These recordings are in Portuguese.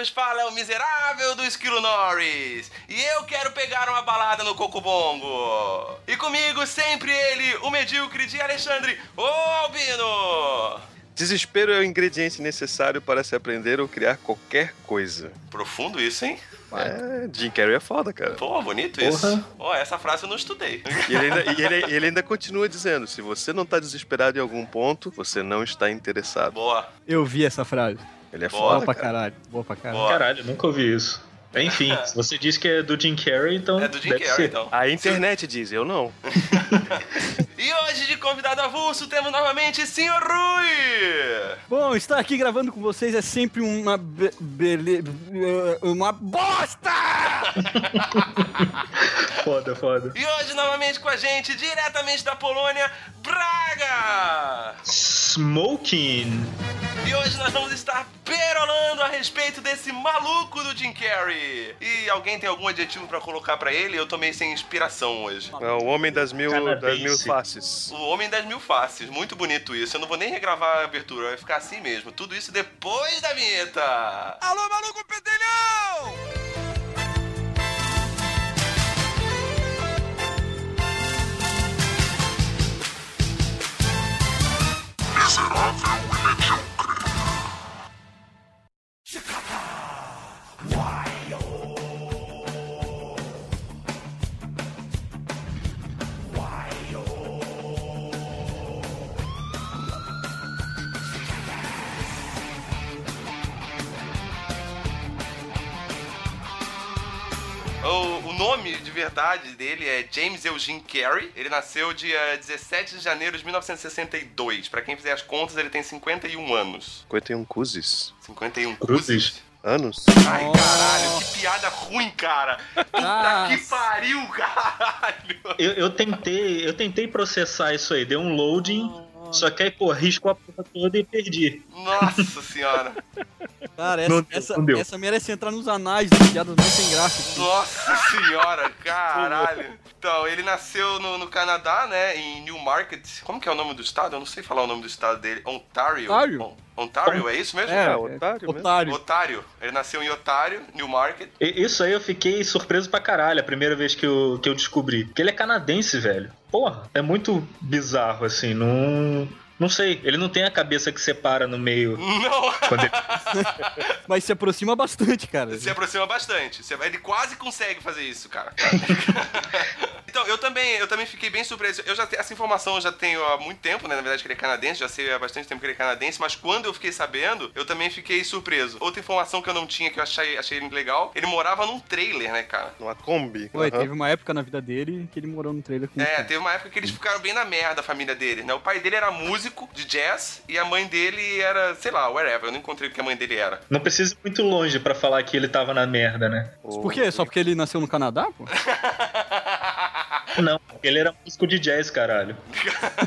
vos fala é o miserável do Esquilo Norris. E eu quero pegar uma balada no Cocobongo. E comigo sempre ele, o medíocre de Alexandre, o Albino. Desespero é o ingrediente necessário para se aprender ou criar qualquer coisa. Profundo isso, hein? É, Jim Carrey é foda, cara. Pô, bonito isso. Ó, essa frase eu não estudei. E ele, ainda, e ele- ele ainda continua dizendo: se você não tá desesperado em algum ponto, você não está interessado. Boa. Eu vi essa frase. Ele é Boa, Boa foda, pra cara. caralho. Boa pra caralho. Boa. Caralho, nunca ouvi isso. Enfim, se você disse que é do Jim Carrey, então. É do Jim deve Carrey, ser. então. A internet diz, eu não. E hoje, de convidado avulso, temos novamente Sr. Rui! Bom, estar aqui gravando com vocês é sempre uma be bele... uma bosta! Foda, foda. E hoje, novamente com a gente, diretamente da Polônia, Braga! Smoking. E hoje nós vamos estar perolando a respeito desse maluco do Jim Carrey. E alguém tem algum adjetivo pra colocar pra ele? Eu tô meio sem inspiração hoje. É o homem das mil, das mil faces. O Homem das Mil Faces, muito bonito isso. Eu não vou nem regravar a abertura, vai ficar assim mesmo. Tudo isso depois da vinheta. Alô, maluco pedelhão! O, o nome de verdade dele é James Eugene Carey. Ele nasceu dia 17 de janeiro de 1962. Pra quem fizer as contas, ele tem 51 anos. 51 cruzes. 51 Cruzes. cruzes. Anos? Ai, caralho, que piada ruim, cara. Puta que pariu, caralho. Eu, eu tentei, eu tentei processar isso aí, deu um loading, só que aí, pô, riscou a porra toda e perdi. Nossa senhora. Cara, Não essa, deu, essa, não deu. essa merece entrar nos anais das piadas mais sem graça. Nossa senhora, caralho. Então, ele nasceu no, no Canadá, né, em Newmarket. Como que é o nome do estado? Eu não sei falar o nome do estado dele. Ontario. Ontário? On- Ontário, é isso mesmo? É, É, otário mesmo. otário. Otário. Ele nasceu em Otário, Newmarket. E- Isso aí eu fiquei surpreso pra caralho a primeira vez que eu, que eu descobri. Porque ele é canadense, velho. Porra, é muito bizarro, assim, não. Não sei, ele não tem a cabeça que separa no meio. Não, ele... Mas se aproxima bastante, cara. se aproxima bastante. Ele quase consegue fazer isso, cara. então, eu também, eu também fiquei bem surpreso. Eu já essa informação eu já tenho há muito tempo, né? Na verdade, que ele é canadense, já sei há bastante tempo que ele é canadense, mas quando eu fiquei sabendo, eu também fiquei surpreso. Outra informação que eu não tinha, que eu achei, achei legal, ele morava num trailer, né, cara? Numa Kombi. Foi, Aham. teve uma época na vida dele que ele morou no trailer com É, teve uma época que eles ficaram bem na merda, a família dele, né? O pai dele era músico de jazz e a mãe dele era, sei lá, wherever. Eu não encontrei o que a mãe dele era. Não precisa ir muito longe pra falar que ele tava na merda, né? Por quê? Só porque ele nasceu no Canadá, pô? Não, porque ele era músico de jazz, caralho.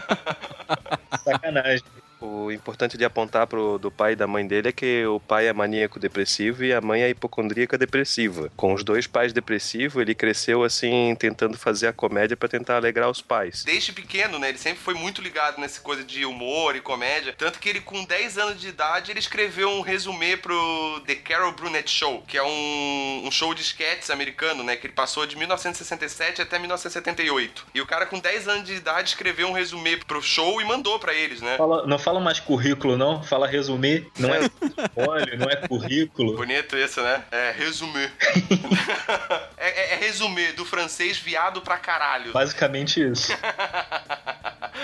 Sacanagem. O importante de apontar pro do pai e da mãe dele é que o pai é maníaco depressivo e a mãe é hipocondríaca depressiva. Com os dois pais depressivos, ele cresceu assim tentando fazer a comédia pra tentar alegrar os pais. Desde pequeno, né? Ele sempre foi muito ligado nessa coisa de humor e comédia. Tanto que ele, com 10 anos de idade, ele escreveu um resumê pro The Carol Burnett Show, que é um, um show de sketches americano, né? Que ele passou de 1967 até 1978. E o cara, com 10 anos de idade, escreveu um resumê pro show e mandou pra eles, né? Fala- não fala mais currículo, não? Fala resumir. Não é olha, não é currículo. Bonito isso, né? É, resumê. é, é, é resumê do francês viado pra caralho. Basicamente isso.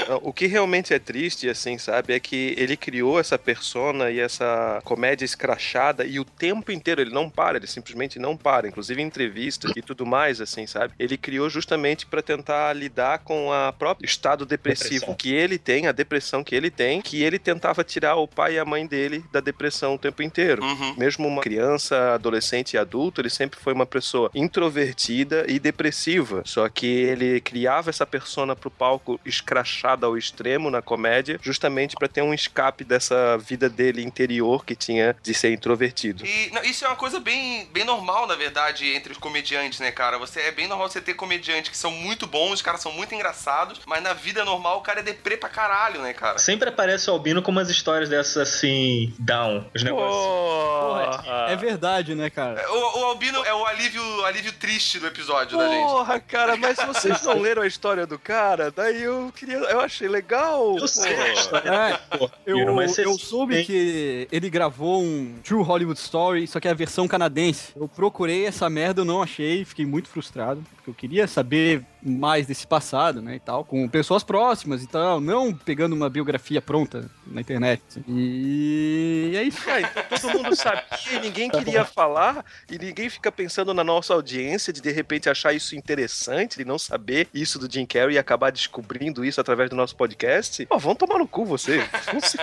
O que realmente é triste, assim, sabe, é que ele criou essa persona e essa comédia escrachada e o tempo inteiro ele não para, ele simplesmente não para, inclusive em entrevistas e tudo mais, assim, sabe? Ele criou justamente para tentar lidar com a próprio estado depressivo Depressão. que ele tem, a depressão que ele tem, que ele tentava tirar o pai e a mãe dele da depressão o tempo inteiro. Uhum. Mesmo uma criança, adolescente e adulto, ele sempre foi uma pessoa introvertida e depressiva. Só que ele criava essa persona pro palco escrachada ao extremo na comédia, justamente para ter um escape dessa vida dele interior que tinha de ser introvertido. E não, isso é uma coisa bem, bem normal, na verdade, entre os comediantes, né, cara? Você é bem normal você ter comediantes que são muito bons, os caras são muito engraçados, mas na vida normal o cara é deprê pra caralho, né, cara? Sempre aparece o Albino com umas histórias dessas assim, down. Os negócios. Porra, É verdade, né, cara? O, o Albino é o alívio, o alívio triste do episódio da gente. Porra, cara, mas vocês não leram a história do cara? Daí eu queria. Eu achei legal. Eu sei. É, Eu, mas eu soube tem- que ele gravou um True Hollywood Story, só que é a versão canadense. Eu procurei essa merda, eu não achei, fiquei muito frustrado, porque eu queria saber mais desse passado, né, e tal, com pessoas próximas e tal, não pegando uma biografia pronta na internet. E é isso. Ah, então todo mundo sabia e ninguém queria falar, e ninguém fica pensando na nossa audiência de de repente achar isso interessante, de não saber isso do Jim Carrey e acabar descobrindo isso através do nosso podcast. Pô, vão tomar no cu você. Não sei.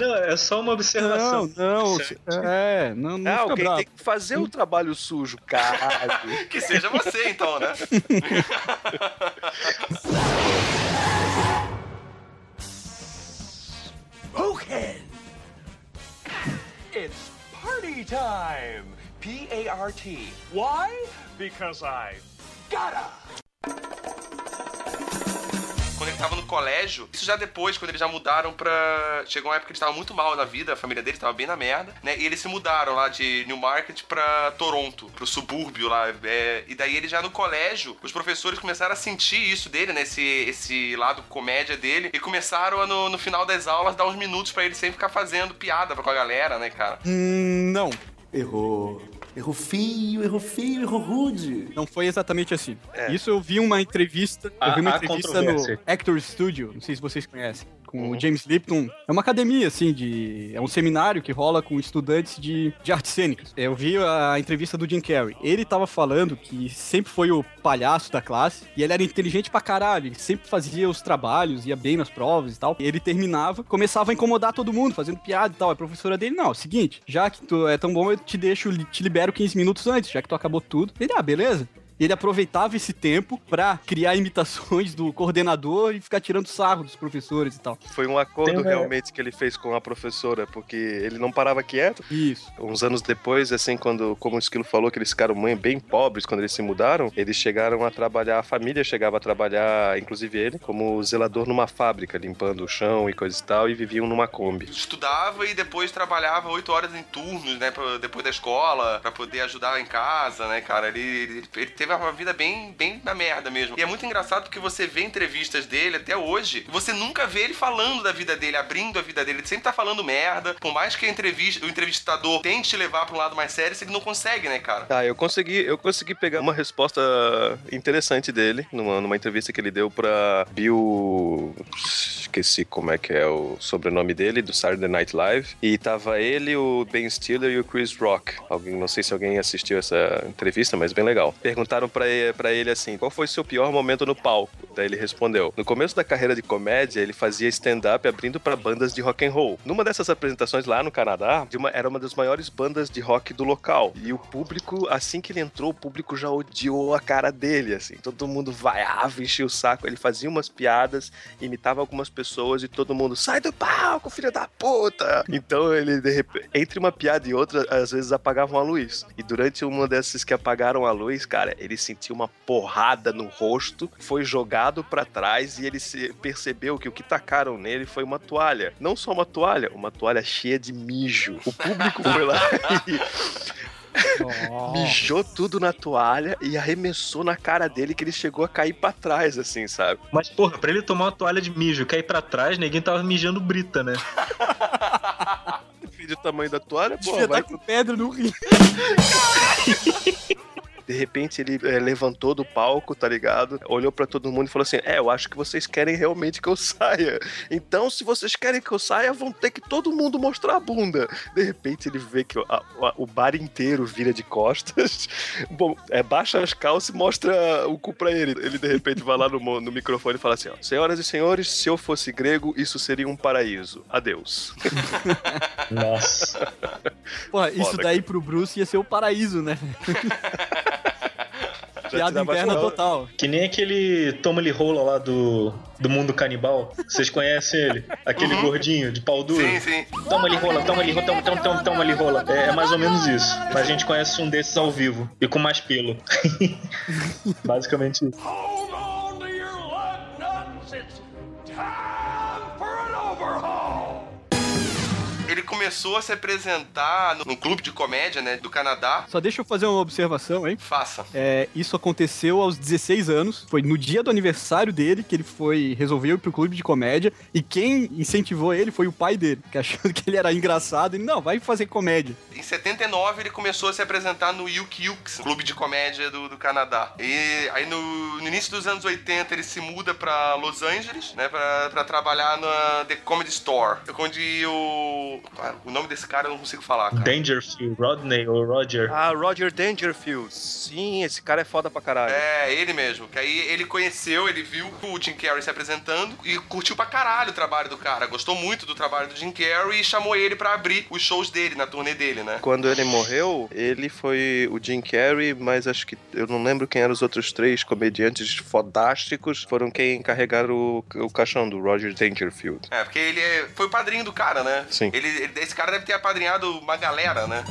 Não, é só uma Não, observação. não, é, não, não fica alguém bravo. tem que fazer o trabalho sujo, caralho. Que seja você, então, né? Spoken! It's party time! P A R T. Why? Because I gotta! Tava no colégio, isso já depois, quando eles já mudaram pra. Chegou uma época que eles estavam muito mal na vida, a família dele tava bem na merda, né? E eles se mudaram lá de Newmarket pra Toronto, pro subúrbio lá. é, E daí ele já no colégio, os professores começaram a sentir isso dele, né? Esse, esse lado comédia dele, e começaram a, no, no final das aulas, dar uns minutos pra ele sempre ficar fazendo piada com a galera, né, cara? Hum, não, Errou. Errou feio, errou feio, errou rude. não foi exatamente assim. Isso eu vi uma entrevista, eu vi uma entrevista no. Actor Studio, não sei se vocês conhecem, com o James Lipton. É uma academia, assim, de. É um seminário que rola com estudantes de, de artes cênicas. Eu vi a entrevista do Jim Carrey. Ele tava falando que sempre foi o palhaço da classe e ele era inteligente pra caralho. Ele sempre fazia os trabalhos, ia bem nas provas e tal. E ele terminava, começava a incomodar todo mundo, fazendo piada e tal. A professora dele, não, é o seguinte, já que tu é tão bom, eu te deixo, te libero 15 minutos antes, já que tu acabou tudo. Ele, ah, beleza. Ele aproveitava esse tempo pra criar imitações do coordenador e ficar tirando sarro dos professores e tal. Foi um acordo Tem realmente que ele fez com a professora, porque ele não parava quieto. Isso. Uns anos depois, assim, quando, como o Esquilo falou, que eles ficaram mãe bem pobres quando eles se mudaram, eles chegaram a trabalhar, a família chegava a trabalhar, inclusive ele, como zelador numa fábrica, limpando o chão e coisa e tal, e viviam numa Kombi. Estudava e depois trabalhava oito horas em turnos, né? pra- depois da escola, pra poder ajudar em casa, né, cara? Ele, ele, ele teve uma vida bem, bem na merda mesmo. E é muito engraçado porque você vê entrevistas dele até hoje, você nunca vê ele falando da vida dele, abrindo a vida dele. Ele sempre tá falando merda. Por mais que entrevista, o entrevistador tente levar pra um lado mais sério, ele não consegue, né, cara? Tá, eu consegui, eu consegui pegar uma resposta interessante dele numa, numa entrevista que ele deu pra Bill. Esqueci como é que é o sobrenome dele, do Saturday Night Live. E tava ele, o Ben Stiller e o Chris Rock. Alguém, não sei se alguém assistiu essa entrevista, mas bem legal. Perguntaram ele, pra ele assim: qual foi seu pior momento no palco? Daí ele respondeu: no começo da carreira de comédia, ele fazia stand-up abrindo pra bandas de rock and roll. Numa dessas apresentações lá no Canadá, uma- era uma das maiores bandas de rock do local. E o público, assim que ele entrou, o público já odiou a cara dele, assim. Todo mundo vaiava, enchia o saco. Ele fazia umas piadas, imitava algumas pessoas e todo mundo, sai do palco, filho da puta! Então ele, de repente, entre uma piada e outra, às vezes apagavam a luz. E durante uma dessas que apagaram a luz, cara, ele sentiu uma porrada no rosto, foi jogado pra trás e ele se percebeu que o que tacaram nele foi uma toalha. Não só uma toalha, uma toalha cheia de mijo. O público foi lá e mijou tudo na toalha e arremessou na cara dele que ele chegou a cair pra trás, assim, sabe? Mas, porra, pra ele tomar uma toalha de mijo e cair pra trás, ninguém tava mijando brita, né? Depende do tamanho da toalha, pô, Devia vai estar com pedra no rio. De repente ele é, levantou do palco, tá ligado? Olhou pra todo mundo e falou assim: É, eu acho que vocês querem realmente que eu saia. Então, se vocês querem que eu saia, vão ter que todo mundo mostrar a bunda. De repente ele vê que o, a- o bar inteiro vira de costas. Bom, é, baixa as calças e mostra o cu pra ele. Ele de repente vai lá no, no microfone e fala assim: ó, Senhoras e senhores, se eu fosse grego, isso seria um paraíso. Adeus. Nossa. Porra, isso daí pro Bruce ia ser o paraíso, né? Piada interna total. Que nem aquele Tommy Lee Rolla lá do, do mundo canibal. Vocês conhecem ele? Aquele gordinho de pau duro. Sim, sim. Toma ali rola, toma ali rola, toma, toma, toma, toma ali rola. É, é mais ou menos isso. Mas a gente conhece um desses ao vivo. E com mais pelo. Basicamente isso. Começou a se apresentar no- num clube de comédia, né, do Canadá. Só deixa eu fazer uma observação, hein? Faça. É, isso aconteceu aos 16 anos. Foi no dia do aniversário dele que ele foi resolveu ir pro clube de comédia. E quem incentivou ele foi o pai dele, que achando que ele era engraçado. Ele, não, vai fazer comédia. Em 79 ele começou a se apresentar no Yuk Yuks, clube de comédia do, do Canadá. E aí no, no início dos anos 80 ele se muda pra Los Angeles, né, pra, pra trabalhar na The Comedy Store. Onde o... O nome desse cara eu não consigo falar, cara. Dangerfield, Rodney ou Roger. Ah, Roger Dangerfield. Sim, esse cara é foda pra caralho. É, ele mesmo. Que aí ele conheceu, ele viu o Jim Carrey se apresentando e curtiu pra caralho o trabalho do cara. Gostou muito do trabalho do Jim Carrey e chamou ele pra abrir os shows dele, na turnê dele, né? Quando ele morreu, ele foi o Jim Carrey, mas acho que eu não lembro quem eram os outros três comediantes fodásticos. Foram quem carregaram o, o caixão do Roger Dangerfield. É, porque ele é- foi o padrinho do cara, né? Sim. Ele, ele- esse cara deve ter apadrinhado uma galera, né?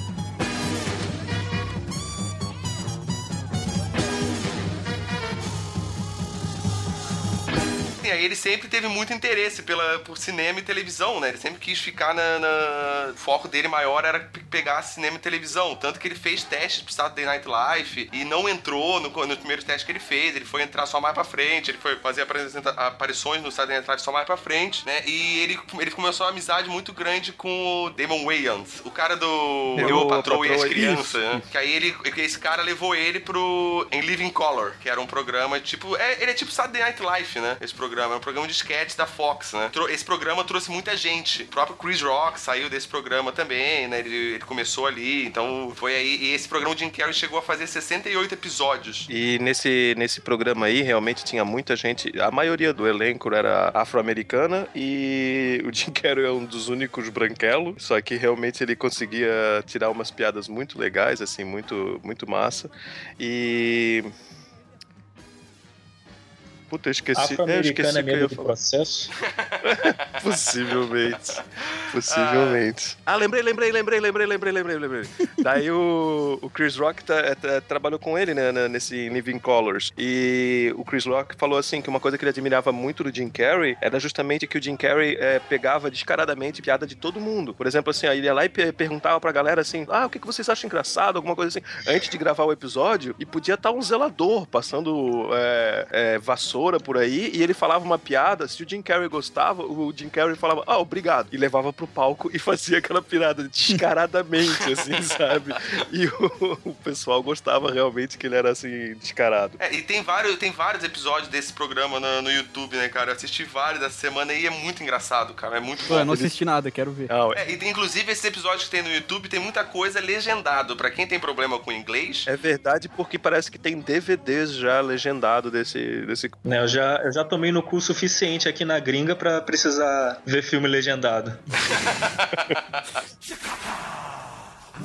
Aí ele sempre teve muito interesse pela, por cinema e televisão, né? Ele sempre quis ficar na, na- O foco dele maior era pe- pegar cinema e televisão. Tanto que ele fez testes pro Saturday Night Live e não entrou no, no primeiro teste que ele fez. Ele foi entrar só mais pra frente, ele foi fazer aparições no Saturday Night Live só mais pra frente, né? E ele, ele começou uma amizade muito grande com o Damon Wayans, o cara do Eu, Eu, Patrol e as Patroa, Crianças, né? Que aí ele, esse cara levou ele pro em Living Color, que era um programa tipo, é, ele é tipo Saturday Night Live, né? Esse programa, é um programa de sketch da Fox, né? Esse programa trouxe muita gente. O próprio Chris Rock saiu desse programa também, né? Ele, ele começou ali, então foi aí. E esse programa o Jim Carrey chegou a fazer 68 episódios. E nesse, nesse programa aí, realmente tinha muita gente. A maioria do elenco era afro-americana e o Jim Carrey é um dos únicos branquelos. Só que realmente ele conseguia tirar umas piadas muito legais, assim, muito, muito massa. E. Puta, eu esqueci. eu Afro-americano esqueci é eu medo falar. processo. Possivelmente. Possivelmente. Ah, lembrei, lembrei, lembrei, lembrei, lembrei, lembrei, lembrei. Daí o, o Chris Rock tá- tá- trabalhou com ele, né, na- nesse Living Colors. E o Chris Rock falou assim que uma coisa que ele admirava muito do Jim Carrey era justamente que o Jim Carrey eh, pegava descaradamente piada de todo mundo. Por exemplo, assim, aí ele ia lá e pe- perguntava pra galera assim: ah, o que, que vocês acham engraçado? Alguma coisa assim, antes de gravar o episódio. E podia estar um zelador passando eh, eh, vassoura por aí e ele falava uma piada. Se o Jim Carrey gostava, o Jim Carrey falava, ah, obrigado. E levava pro palco e fazia aquela piada descaradamente, assim, sabe? E o, o pessoal gostava realmente que ele era assim, descarado. É, e tem vários, tem vários episódios desse programa no, no YouTube, né, cara? Eu assisti vários essa semana e é muito engraçado, cara. É muito Pô, bom. eu não assisti nada, quero ver. Não, É, e tem, inclusive esses episódios que tem no YouTube tem muita coisa legendado. Pra quem tem problema com inglês, é verdade porque parece que tem DVDs já legendado desse, desse Né, eu, já, eu já tomei no cu suficiente aqui na gringa pra precisar ver filme legendado.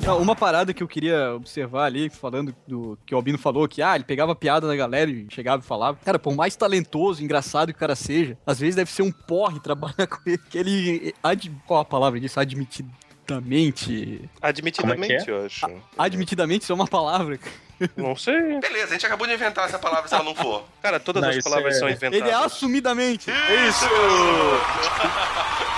Não, uma parada que eu queria observar ali, falando do que o Albino falou, que ah, ele pegava piada da galera e chegava e falava. Cara, por mais talentoso, engraçado que o cara seja, às vezes deve ser um porre trabalhar com ele, que ele. Ad, qual a palavra disso? Admitidamente. admitidamente, é que eu acho. Admitidamente, isso é uma palavra. Não sei. beleza, a gente acabou de inventar essa palavra se ela não for. Cara, todas Não, as palavras é- são inventadas. Ele é assumidamente. Isso!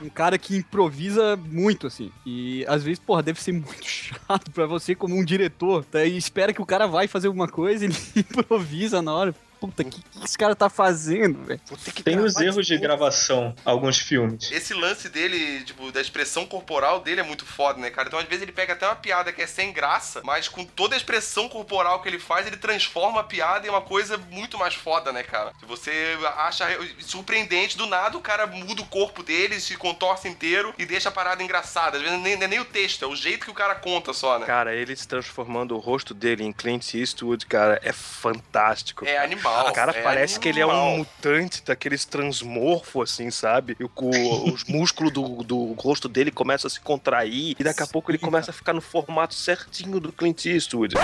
Um cara que improvisa muito, assim. E às vezes, porra, deve ser muito chato pra você como um diretor. Tá? E espera que o cara vai fazer alguma coisa e ele improvisa na hora. Puta, o que, que esse cara tá fazendo, velho? Tem os erros de gravação, alguns filmes. Esse lance dele, tipo, da expressão corporal dele é muito foda, né, cara? Então, às vezes, ele pega até uma piada que é sem graça, mas com toda a expressão corporal que ele faz, ele transforma a piada em uma coisa muito mais foda, né, cara? Se você acha surpreendente, do nada o cara muda o corpo dele, se contorce inteiro e deixa a parada engraçada. Às vezes nem, não é nem o texto, é o jeito que o cara conta só, né? Cara, ele se transformando o rosto dele em Clint Eastwood, cara, é fantástico. É animal. O cara é parece que ele é animal. um mutante daqueles transmorfo, assim, sabe? E o, o- os músculos do, do rosto dele começam a se contrair e daqui a pouco ele começa a ficar no formato certinho do Clint Eastwood.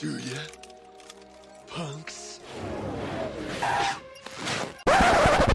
Do ya? Punks.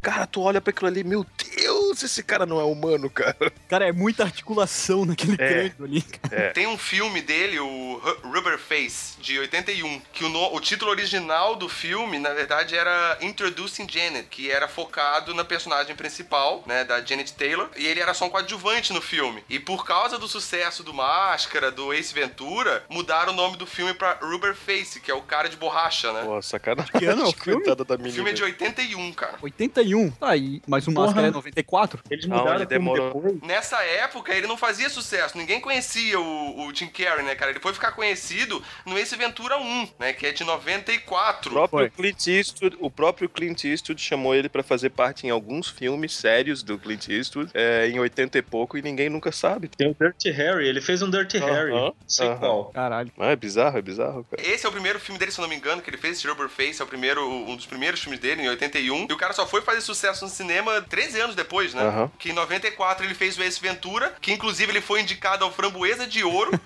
Cara, tu olha pra aquilo ali, meu Deus, esse cara não é humano, cara. Cara, é muita articulação naquele É. crânio ali, cara. Tem um filme dele, o Ru- Rubber Face, de 81, que o, no- o título original do filme, na verdade, era Introducing Janet, que era focado na personagem principal, né, da Janet Taylor, e ele era só um coadjuvante no filme. E por causa do sucesso do Máscara, do Ace Ventura, mudaram o nome do filme pra Rubber Face, que é o cara de borracha, né? Pô, sacanagem. Que ano é o filme? Coitada da O menina. filme é de 81, cara. 81. Tá aí, mas o Porra. Máscara é 94? Eles Não, mudaram ele o filme demorou. depois. Nessa época, ele não fazia sucesso. Ninguém conhecia o, o Jim Carrey, né, cara? Ele foi ficar conhecido no Ace Ventura 1, né? Que é de O 94. próprio, Foi. Clint Eastwood, o próprio Clint Eastwood chamou ele pra fazer parte em alguns filmes sérios do Clint Eastwood é, em 80 e pouco e ninguém nunca sabe. Tem o Dirty Harry, ele fez um Dirty Aham, Harry. Não sei aham. qual. Caralho. Ah, é bizarro, é bizarro, cara. Esse é o primeiro filme dele, se eu não me engano, que ele fez, esse Rubber Face, é o primeiro, um dos primeiros filmes dele, em 81. E o cara só foi fazer sucesso no cinema 13 anos depois, né? Aham. Que em 94 ele fez o Ace Ventura, que inclusive ele foi indicado ao Framboesa de Ouro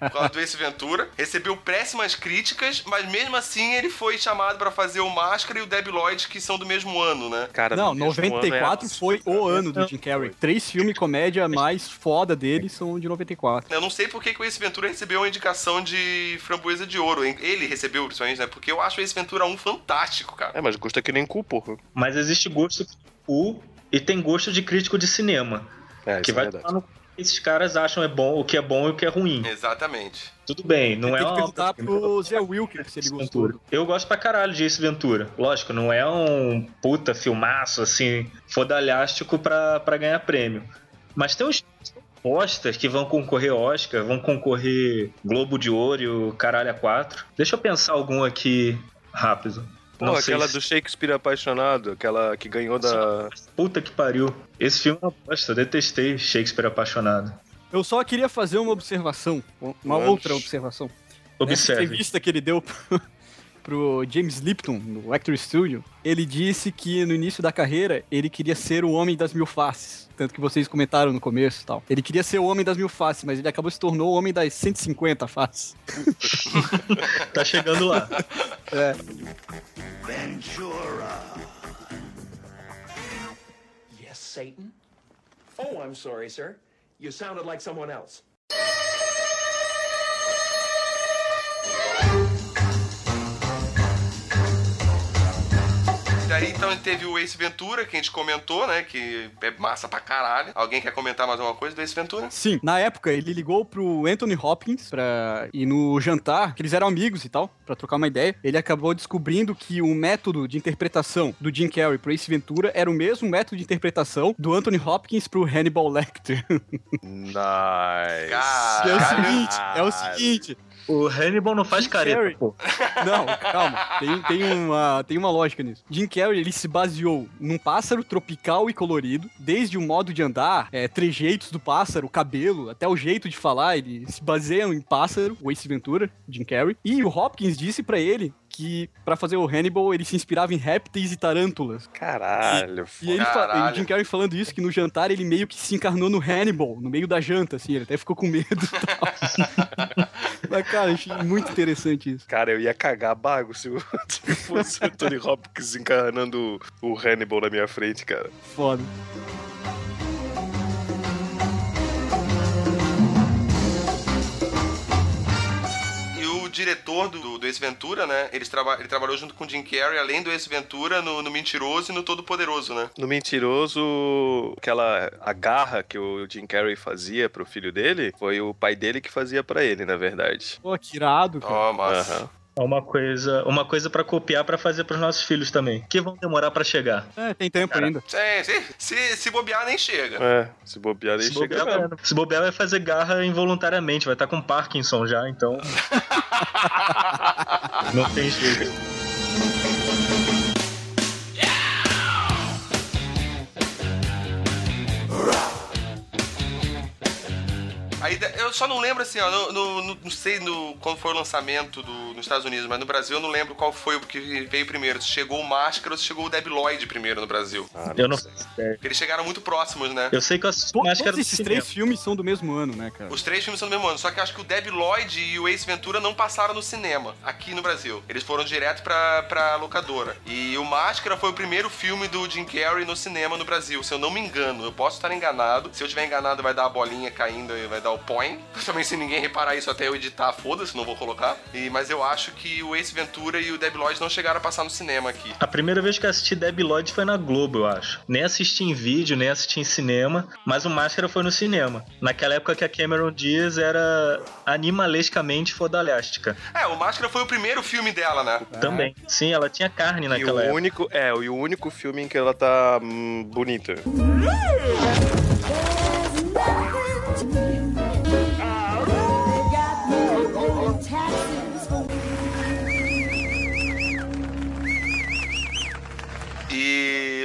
por causa do Ace Ventura. Recebeu péssimas críticas, mas mesmo assim ele foi chamado pra fazer o Máscara e o Debi Lloyd, que são do mesmo ano, né? Cara, Não, no mesmo ano é 94 foi o ano do Jim Carrey. Três filmes comédia mais foda dele são de 94. Eu não sei por que, que o Ace Ventura recebeu uma indicação de Framboesa de Ouro. Ele recebeu, principalmente, né? Porque eu acho o Ace Ventura 1 fantástico, cara. É, mas custa que nem cu, porra. Mas existe gosto U e tem gosto de crítico de cinema. É, que é vai verdade. tomar no que esses caras acham é bom, o que é bom e o que é ruim. Exatamente. Tudo bem, não Tem é que uma perguntar pro Zé Wilker se ele gostou. Eu gosto pra caralho de Ace Ventura. Lógico, não é um puta filmaço, assim, fodalhástico pra, pra ganhar prêmio. Mas tem uns postas que vão concorrer Oscar, vão concorrer Globo de Ouro e o Caralho a 4. Deixa eu pensar algum aqui rápido. Pô, Não aquela se- do Shakespeare apaixonado, aquela que ganhou da. Puta que pariu. Esse filme é uma bosta, eu detestei Shakespeare apaixonado. Eu só queria fazer uma observação, uma outra observação. Nessa Observe. entrevista que ele deu pro, James Lipton, no Actor Studio, ele disse que no início da carreira ele queria ser o homem das mil faces. Tanto que vocês comentaram no começo e tal. Ele queria ser o homem das mil faces, mas ele acabou se tornou o homem das 150 faces. Tá chegando lá. É. Yes, Satan? Oh, I'm sorry, sir. You sounded like someone else. Daí então teve o Ace Ventura, que a gente comentou, né? Que é massa pra caralho. Alguém quer comentar mais alguma coisa do Ace Ventura? Sim, na época ele ligou pro Anthony Hopkins pra ir no jantar, que eles eram amigos e tal, pra trocar uma ideia. Ele acabou descobrindo que o método de interpretação do Jim Carrey pro Ace Ventura era o mesmo método de interpretação do Anthony Hopkins pro Hannibal Lecter. Nice. Cara, Que é o Caralho. seguinte, é o seguinte. O Hannibal não faz Jim careta, Carrey. pô. Não, calma. Tem, tem, uma, tem uma lógica nisso. Jim Carrey, ele se baseou num pássaro tropical e colorido, desde o modo de andar, é, trejeitos do pássaro, cabelo, até o jeito de falar, ele se baseia em pássaro, o Ace Ventura, Jim Carrey. E o Hopkins disse pra ele que pra fazer o Hannibal ele se inspirava em répteis e tarântulas. Caralho, E ele fa- Caralho. e o Jim Carrey falando isso, que no jantar ele meio que se encarnou no Hannibal, no meio da janta, assim, ele até ficou com medo e tal. Mas, cara, achei muito interessante isso. Cara, eu ia cagar bago se, eu- se fosse o Tony Hopkins encarnando o Hannibal na minha frente, cara. Foda. Diretor do, do Ace Ventura, né? Eles traba ele trabalhou junto com o Jim Carrey, além do Ace Ventura, no, no Mentiroso e no Todo Poderoso, né? No Mentiroso, aquela a garra que o Jim Carrey fazia pro filho dele, foi o pai dele que fazia pra ele, na verdade. Pô, que irado, cara. Ó, massa. Aham. É uma coisa, uma coisa para copiar para fazer pros nossos filhos também, que vão demorar para chegar. É, tem tempo Cara, ainda. É, se, se, se bobear, nem chega. É, se bobear, ele Se chega bobear, mesmo. se bobear vai fazer garra involuntariamente, vai estar com Parkinson já, então. Não tem jeito. Aí eu só não lembro assim, ó, no, no- no- não sei no, quando foi o lançamento do, nos Estados Unidos, mas no Brasil eu não lembro qual foi o que veio primeiro. Se chegou o Máscara ou se chegou o Deb Lloyd primeiro no Brasil. Ah, Eu não sei. Porque eles chegaram muito próximos, né? Eu sei que To- Máscara esses cinema. três filmes são do mesmo ano, né, cara? Os três filmes são do mesmo ano, só que eu acho que o Deb Lloyd e o Ace Ventura não passaram no cinema, aqui no Brasil. Eles foram direto pra, pra locadora. E o Máscara foi o primeiro filme do Jim Carrey no cinema no Brasil, se eu não me engano. Eu posso estar enganado. Se eu estiver enganado, vai dar a bolinha caindo e vai dar o point. Também se ninguém reparar isso até eu editar, foda-se, não vou colocar. E, mas eu acho que o Ace Ventura e o Deb Lloyd não chegaram a passar no cinema aqui. A primeira vez que eu assisti Debi Lloyd foi na Globo, eu acho. Nem assisti em vídeo, nem assisti em cinema, mas o Máscara foi no cinema. Naquela época que a Cameron Diaz era animalescamente fodalástica. É, o Máscara foi o primeiro filme dela, né? Também. Sim, ela tinha carne E naquela o época. único, é, e o único filme em que ela tá hum, bonita.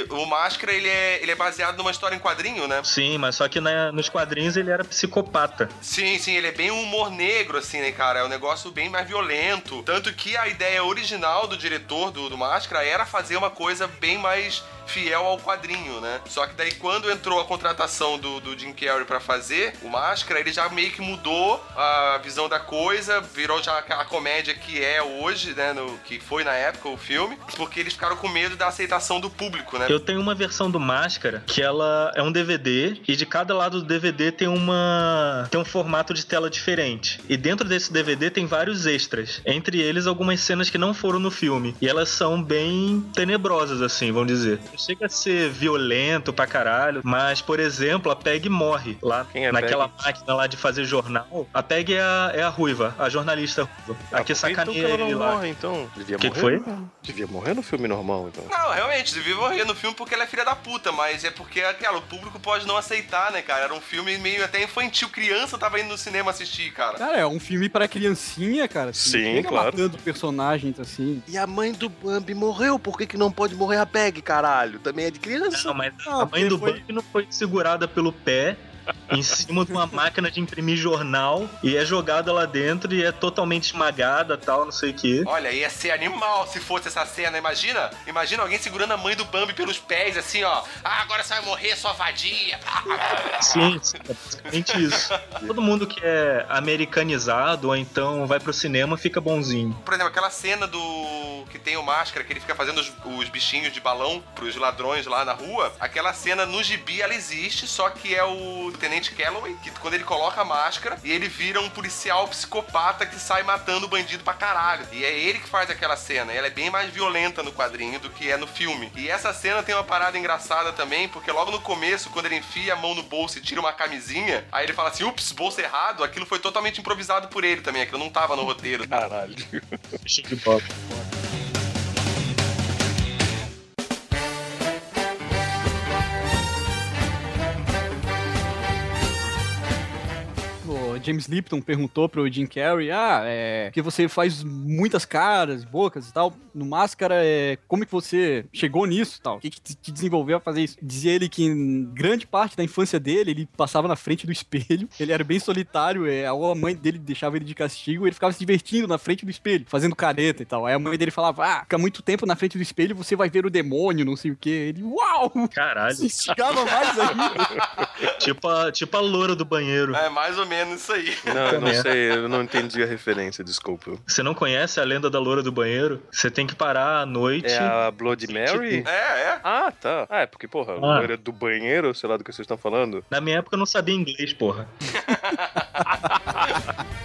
O Máscara, ele é, ele é baseado numa história em quadrinho, né? Sim, mas só que na- nos quadrinhos ele era psicopata. Sim, sim, ele é bem um humor negro, assim, né, cara? É um negócio bem mais violento. Tanto que a ideia original do diretor do, do Máscara era fazer uma coisa bem mais fiel ao quadrinho, né? Só que daí quando entrou a contratação do, do Jim Carrey pra fazer o Máscara, ele já meio que mudou a visão da coisa, virou já a comédia que é hoje, né? No, que foi na época o filme, porque eles ficaram com medo da aceitação do público, né? Eu tenho uma versão do Máscara que ela é um DVD e de cada lado do DVD tem uma tem um formato de tela diferente. E dentro desse DVD tem vários extras, entre eles algumas cenas que não foram no filme e elas são bem tenebrosas assim, vamos dizer. Chega a ser violento pra caralho, mas por exemplo, a Peg morre lá Quem é naquela Peg? máquina lá de fazer jornal. A Peg é a, é a ruiva, a jornalista ruiva. A que Ah, sacaneia então que ela ele não lá. morre, então. Devia Que morrer. que foi? Devia morrer no filme normal, então. Não, realmente, devia morrer no filme porque ela é filha da puta, mas é porque, aquela, o público pode não aceitar, né, cara? Era um filme meio até infantil, criança tava indo no cinema assistir, cara. Cara, é um filme pra criancinha, cara. assim, Sim, claro. matando personagens assim. E a mãe do Bambi morreu, por que, que não pode morrer a Peg, caralho? Também é de criança. Não, mas Não, a mãe do foi- Buck não foi segurada pelo pé em cima de uma máquina de imprimir jornal e é jogada lá dentro e é totalmente esmagada tal, não sei o quê. Olha, ia ser animal se fosse essa cena, imagina? Imagina alguém segurando a mãe do Bambi pelos pés, assim, ó. Ah, agora você vai morrer, sua vadia. Sim, sim, é basicamente isso. Todo mundo que é americanizado ou então vai pro cinema fica bonzinho. Por exemplo, aquela cena do. que tem o máscara, que ele fica fazendo os, os bichinhos de balão pros ladrões lá na rua. Aquela cena no gibi ela existe, só que é o Tenente Calloway, que quando ele coloca a máscara e ele vira um policial psicopata que sai matando o bandido pra caralho. E é ele que faz aquela cena. Ela é bem mais violenta no quadrinho do que é no filme. E essa cena tem uma parada engraçada também, porque logo no começo, quando ele enfia a mão no bolso e tira uma camisinha, aí ele fala assim: ups, bolso errado. Aquilo foi totalmente improvisado por ele também. Aquilo não tava no roteiro. Caralho. Chique James Lipton perguntou pro Jim Carrey, ah, é, que você faz muitas caras, bocas e tal, no Máscara, é, como que você chegou nisso e tal? O que, que te desenvolveu a fazer isso? Dizia ele que em grande parte da infância dele, ele passava na frente do espelho, ele era bem solitário, é, a mãe dele deixava ele de castigo, ele ficava se divertindo na frente do espelho, fazendo careta e tal. Aí a mãe dele falava, ah, fica muito tempo na frente do espelho, você vai ver o demônio, não sei o que. Ele, uau! Caralho. Se instigava mais ainda. tipo, a, tipo a loura do banheiro. É mais ou menos isso aí. Não, eu não Também. sei, eu não entendi a referência, desculpa. Você não conhece a lenda da loura do banheiro? Você tem que parar à noite. É a Bloody Mary? É, é. Ah, tá. Ah, é porque, porra, a Ah. loira do banheiro, sei lá do que vocês estão falando. Na minha época eu não sabia inglês, porra.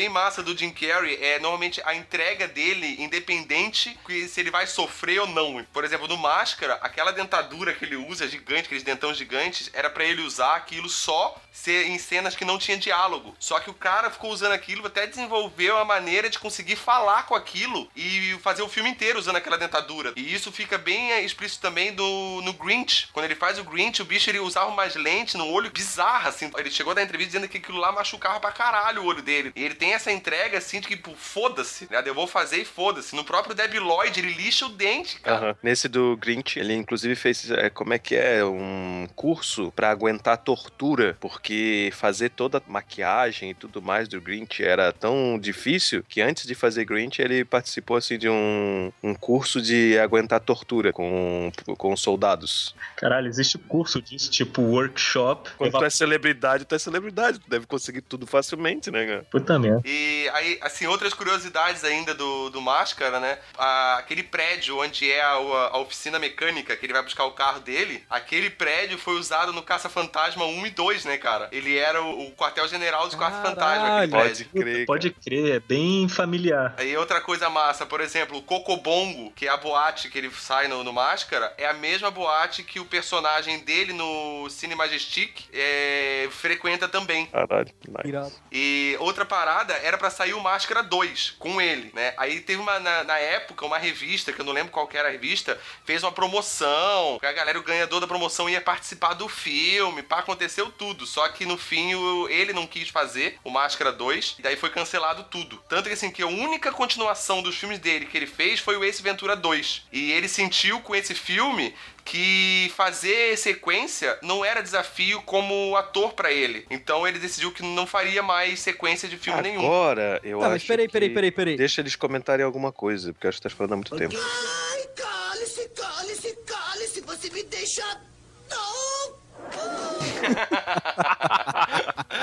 bem massa do Jim Carrey é normalmente a entrega dele, independente se ele vai sofrer ou não. Por exemplo, no Máscara, aquela dentadura que ele usa, gigante, aqueles dentão gigantes, era pra ele usar aquilo só ser em cenas que não tinha diálogo. Só que o cara ficou usando aquilo até desenvolveu a maneira de conseguir falar com aquilo e fazer o filme inteiro usando aquela dentadura. E isso fica bem é, explícito também do, no Grinch. Quando ele faz o Grinch, o bicho ele usava umas lentes no olho bizarra, assim. Ele chegou da entrevista dizendo que aquilo lá machucava pra caralho o olho dele. E ele tem essa entrega assim de que, tipo, foda-se, né? Eu vou fazer e foda-se. No próprio Debi Lloyd, ele lixa o dente, cara. Nesse do Grinch, ele inclusive fez, é, como é que é, um curso pra aguentar tortura, porque fazer toda a maquiagem e tudo mais do Grinch era tão difícil que antes de fazer Grinch, ele participou assim de um, um curso de aguentar tortura com, com soldados. Caralho, existe curso disso, tipo workshop. Quando tu é celebridade, tu é celebridade, tu deve conseguir tudo facilmente, né, cara? Puta merda. E aí, assim, outras curiosidades ainda do, do Máscara, né? A- aquele prédio onde é a, a oficina mecânica, que ele vai buscar o carro dele, aquele prédio foi usado no Caça-Fantasma 1 e 2, né, cara? Ele era o, o quartel-general dos Caça-Fantasma, aquele prédio. Pode crer. Pode crer, é bem familiar. Aí outra coisa massa, por exemplo, o Cocobongo, que é a boate que ele sai no, no Máscara, é a mesma boate que o personagem dele no Cine Majestic é, frequenta também. Caralho, nice. E outra parada era pra sair o Máscara 2 com ele, né? Aí teve uma, na, na época, uma revista, que eu não lembro qual era a revista, fez uma promoção, a galera, o ganhador da promoção ia participar do filme, pá, aconteceu tudo. Só que no fim o- ele não quis fazer o Máscara 2, e daí foi cancelado tudo. Tanto que assim, que a única continuação dos filmes dele que ele fez foi o Ace Ventura 2. E ele sentiu com esse filme que fazer sequência não era desafio como ator pra ele. Então ele decidiu que não faria mais sequência de filme nenhum. Agora, eu Tá, acho mas peraí, que- peraí, peraí, peraí. Deixa eles comentarem alguma coisa, porque eu acho que tá falando há muito tempo. Ai, cale-se, cale-se, cale-se, você me deixa.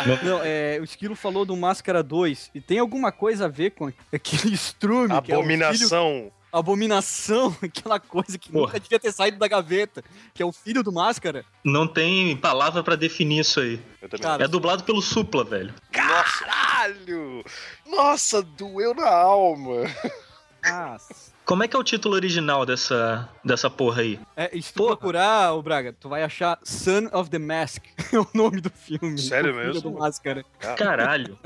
Não! Não, é, o Esquilo falou do Máscara 2 e tem alguma coisa a ver com aquele estrume. que é o filho- Abominação. Abominação, aquela coisa que Porra. nunca devia ter saído da gaveta, que é o filho do Máscara. Não tem palavra pra definir isso aí. Cara, É dublado pelo Supla, velho. Caralho! Nossa, doeu na alma. Nossa. Como é que é o título original dessa, dessa porra aí? É, e se tu Porra. procurar, ô Braga, tu vai achar Son of the Mask, é o nome do filme. Sério O mesmo? do Máscara. Caralho.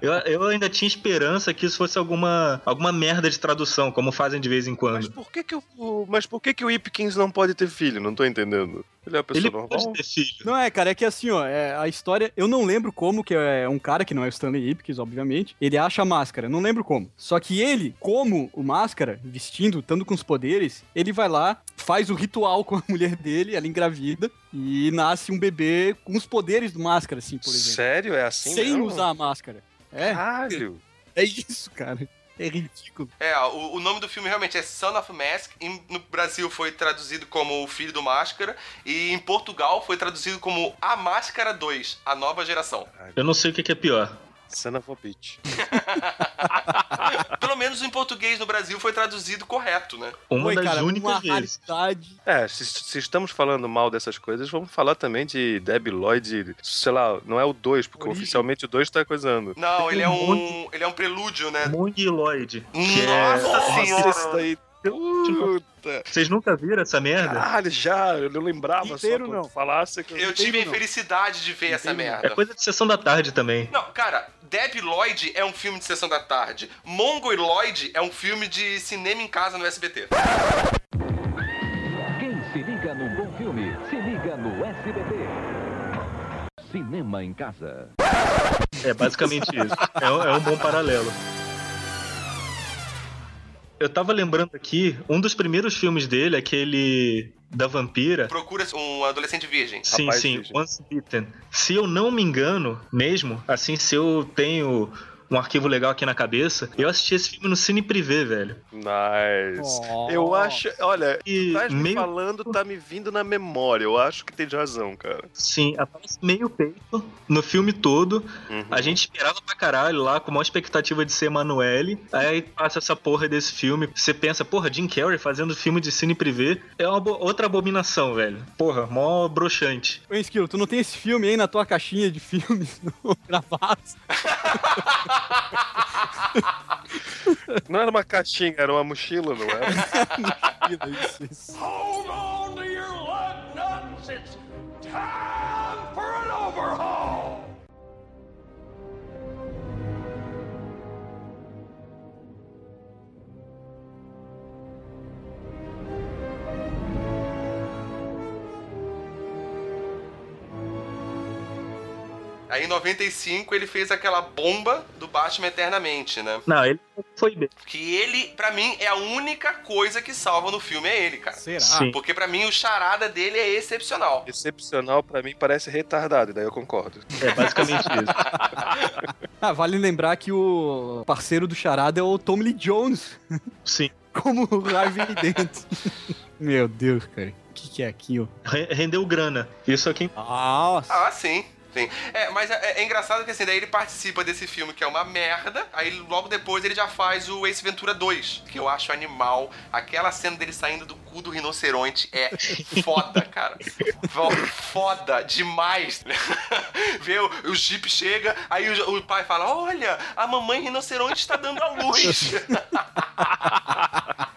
Eu, eu ainda tinha esperança que isso fosse alguma, alguma merda de tradução, como fazem de vez em Mas quando. por que que o, mas por que que o Ipkins não pode ter filho? Não tô entendendo. Ele é uma pessoa Ele normal? pode ter filho. Não é, cara, é que assim, ó, é, a história, eu não lembro como, que é um cara que não é o Stanley Ipkiss, obviamente, ele acha a máscara, não lembro como. Só que ele, como o máscara, vestindo, estando com os poderes, ele vai lá, faz o ritual com a mulher dele, ela engravida, e nasce um bebê com os poderes do máscara, assim, por exemplo. Sério? É assim Sem mesmo? usar a máscara. É, Caralho. é isso, cara. É ridículo. É, o, o nome do filme realmente é Son of Mask. Em- no Brasil foi traduzido como O Filho do Máscara. E em Portugal foi traduzido como A Máscara 2, A Nova Geração. Eu não sei o que que é pior. Son of a bitch. Pelo menos em português no Brasil foi traduzido correto, né? Uma Foi, das cara, únicas uma vezes. raridade. É, se, se estamos falando mal dessas coisas, vamos falar também de Debbie Lloyd, sei lá, não é o 2, porque Origem. oficialmente o 2 tá coisando. Não, ele é um ele é um prelúdio, né? Mongoloid. Que Nossa é... senhora! isso daí. Puta. Vocês nunca viram essa merda? Caralho, já, eu não lembrava Inteiro só não. falasse que Eu tive a infelicidade de ver essa Inteiro. É merda. coisa de sessão da tarde também. Não, cara, Debbie Lloyd é um filme de sessão da tarde. Mongo e Lloyd é um filme de cinema em casa no SBT. Quem se liga num bom filme, se liga no SBT. Cinema em casa. É basicamente isso. É, um- é um bom paralelo. Eu tava lembrando aqui, um dos primeiros filmes dele, aquele da vampira. Procura um adolescente virgem. Sim, Rapaz sim, virgem. Once Bitten. Se eu não me engano, mesmo, assim, se eu tenho um arquivo legal aqui na cabeça, eu assisti esse filme no Cine Privé, velho. Nice. Oh. Eu acho, olha, E me meio falando, tá me vindo na memória. Eu acho que tem razão, cara. Sim, aparece meio peito no filme todo. Uhum. A gente esperava pra caralho lá, com maior expectativa de ser Emanuele. Aí passa essa porra desse filme. Você pensa, porra, Jim Carrey fazendo filme de cine privê é uma bo- outra abominação, velho. Porra, mó broxante. Ô, Esquilo, tu não tem esse filme aí na tua caixinha de filmes no gravado? Não era uma caixinha, era uma mochila, não era? Isso, isso. Hold on to your lug nuts. It's time for an overhaul. Aí em 95 ele fez aquela bomba do Batman Eternamente, né? Não, ele foi bem. Que ele, pra mim, é a única coisa que salva no filme, é ele, cara. Será? Sim. Porque pra mim o charada dele é excepcional. Excepcional pra mim parece retardado, daí eu concordo. É basicamente isso. Ah, vale lembrar que o parceiro do Charada é o Tom Lee Jones, Sim. como o Harvey Dent. Meu Deus, cara. O que, que é aquilo? Re- Rendeu grana. Isso aqui. Nossa. Ah, sim. Sim. É, mas é, é engraçado que assim, daí ele participa desse filme que é uma merda, aí logo depois ele já faz o Ace Ventura 2, que eu acho animal. Aquela cena dele saindo do cu do rinoceronte é foda, cara. Fo- Foda demais. Vê, o, o Jeep chega, aí o, o pai fala: Olha, a mamãe rinoceronte está dando a luz.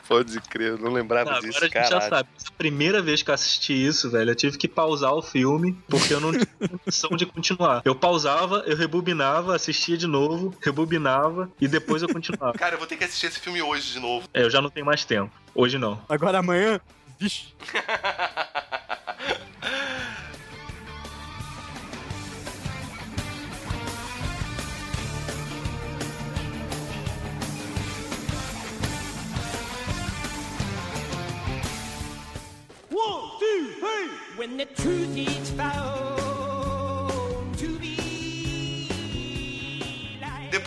Pode crer, eu não lembrava Não, disso, agora a gente já sabe. A primeira vez que eu assisti isso, velho, eu tive que pausar o filme porque eu não tinha condição de continuar. Eu pausava, eu rebobinava, assistia de novo, rebobinava e depois eu continuava. cara, eu vou ter que assistir esse filme hoje de novo. É, eu já não tenho mais tempo. Hoje não. Agora amanhã. Vixe. When the truth is found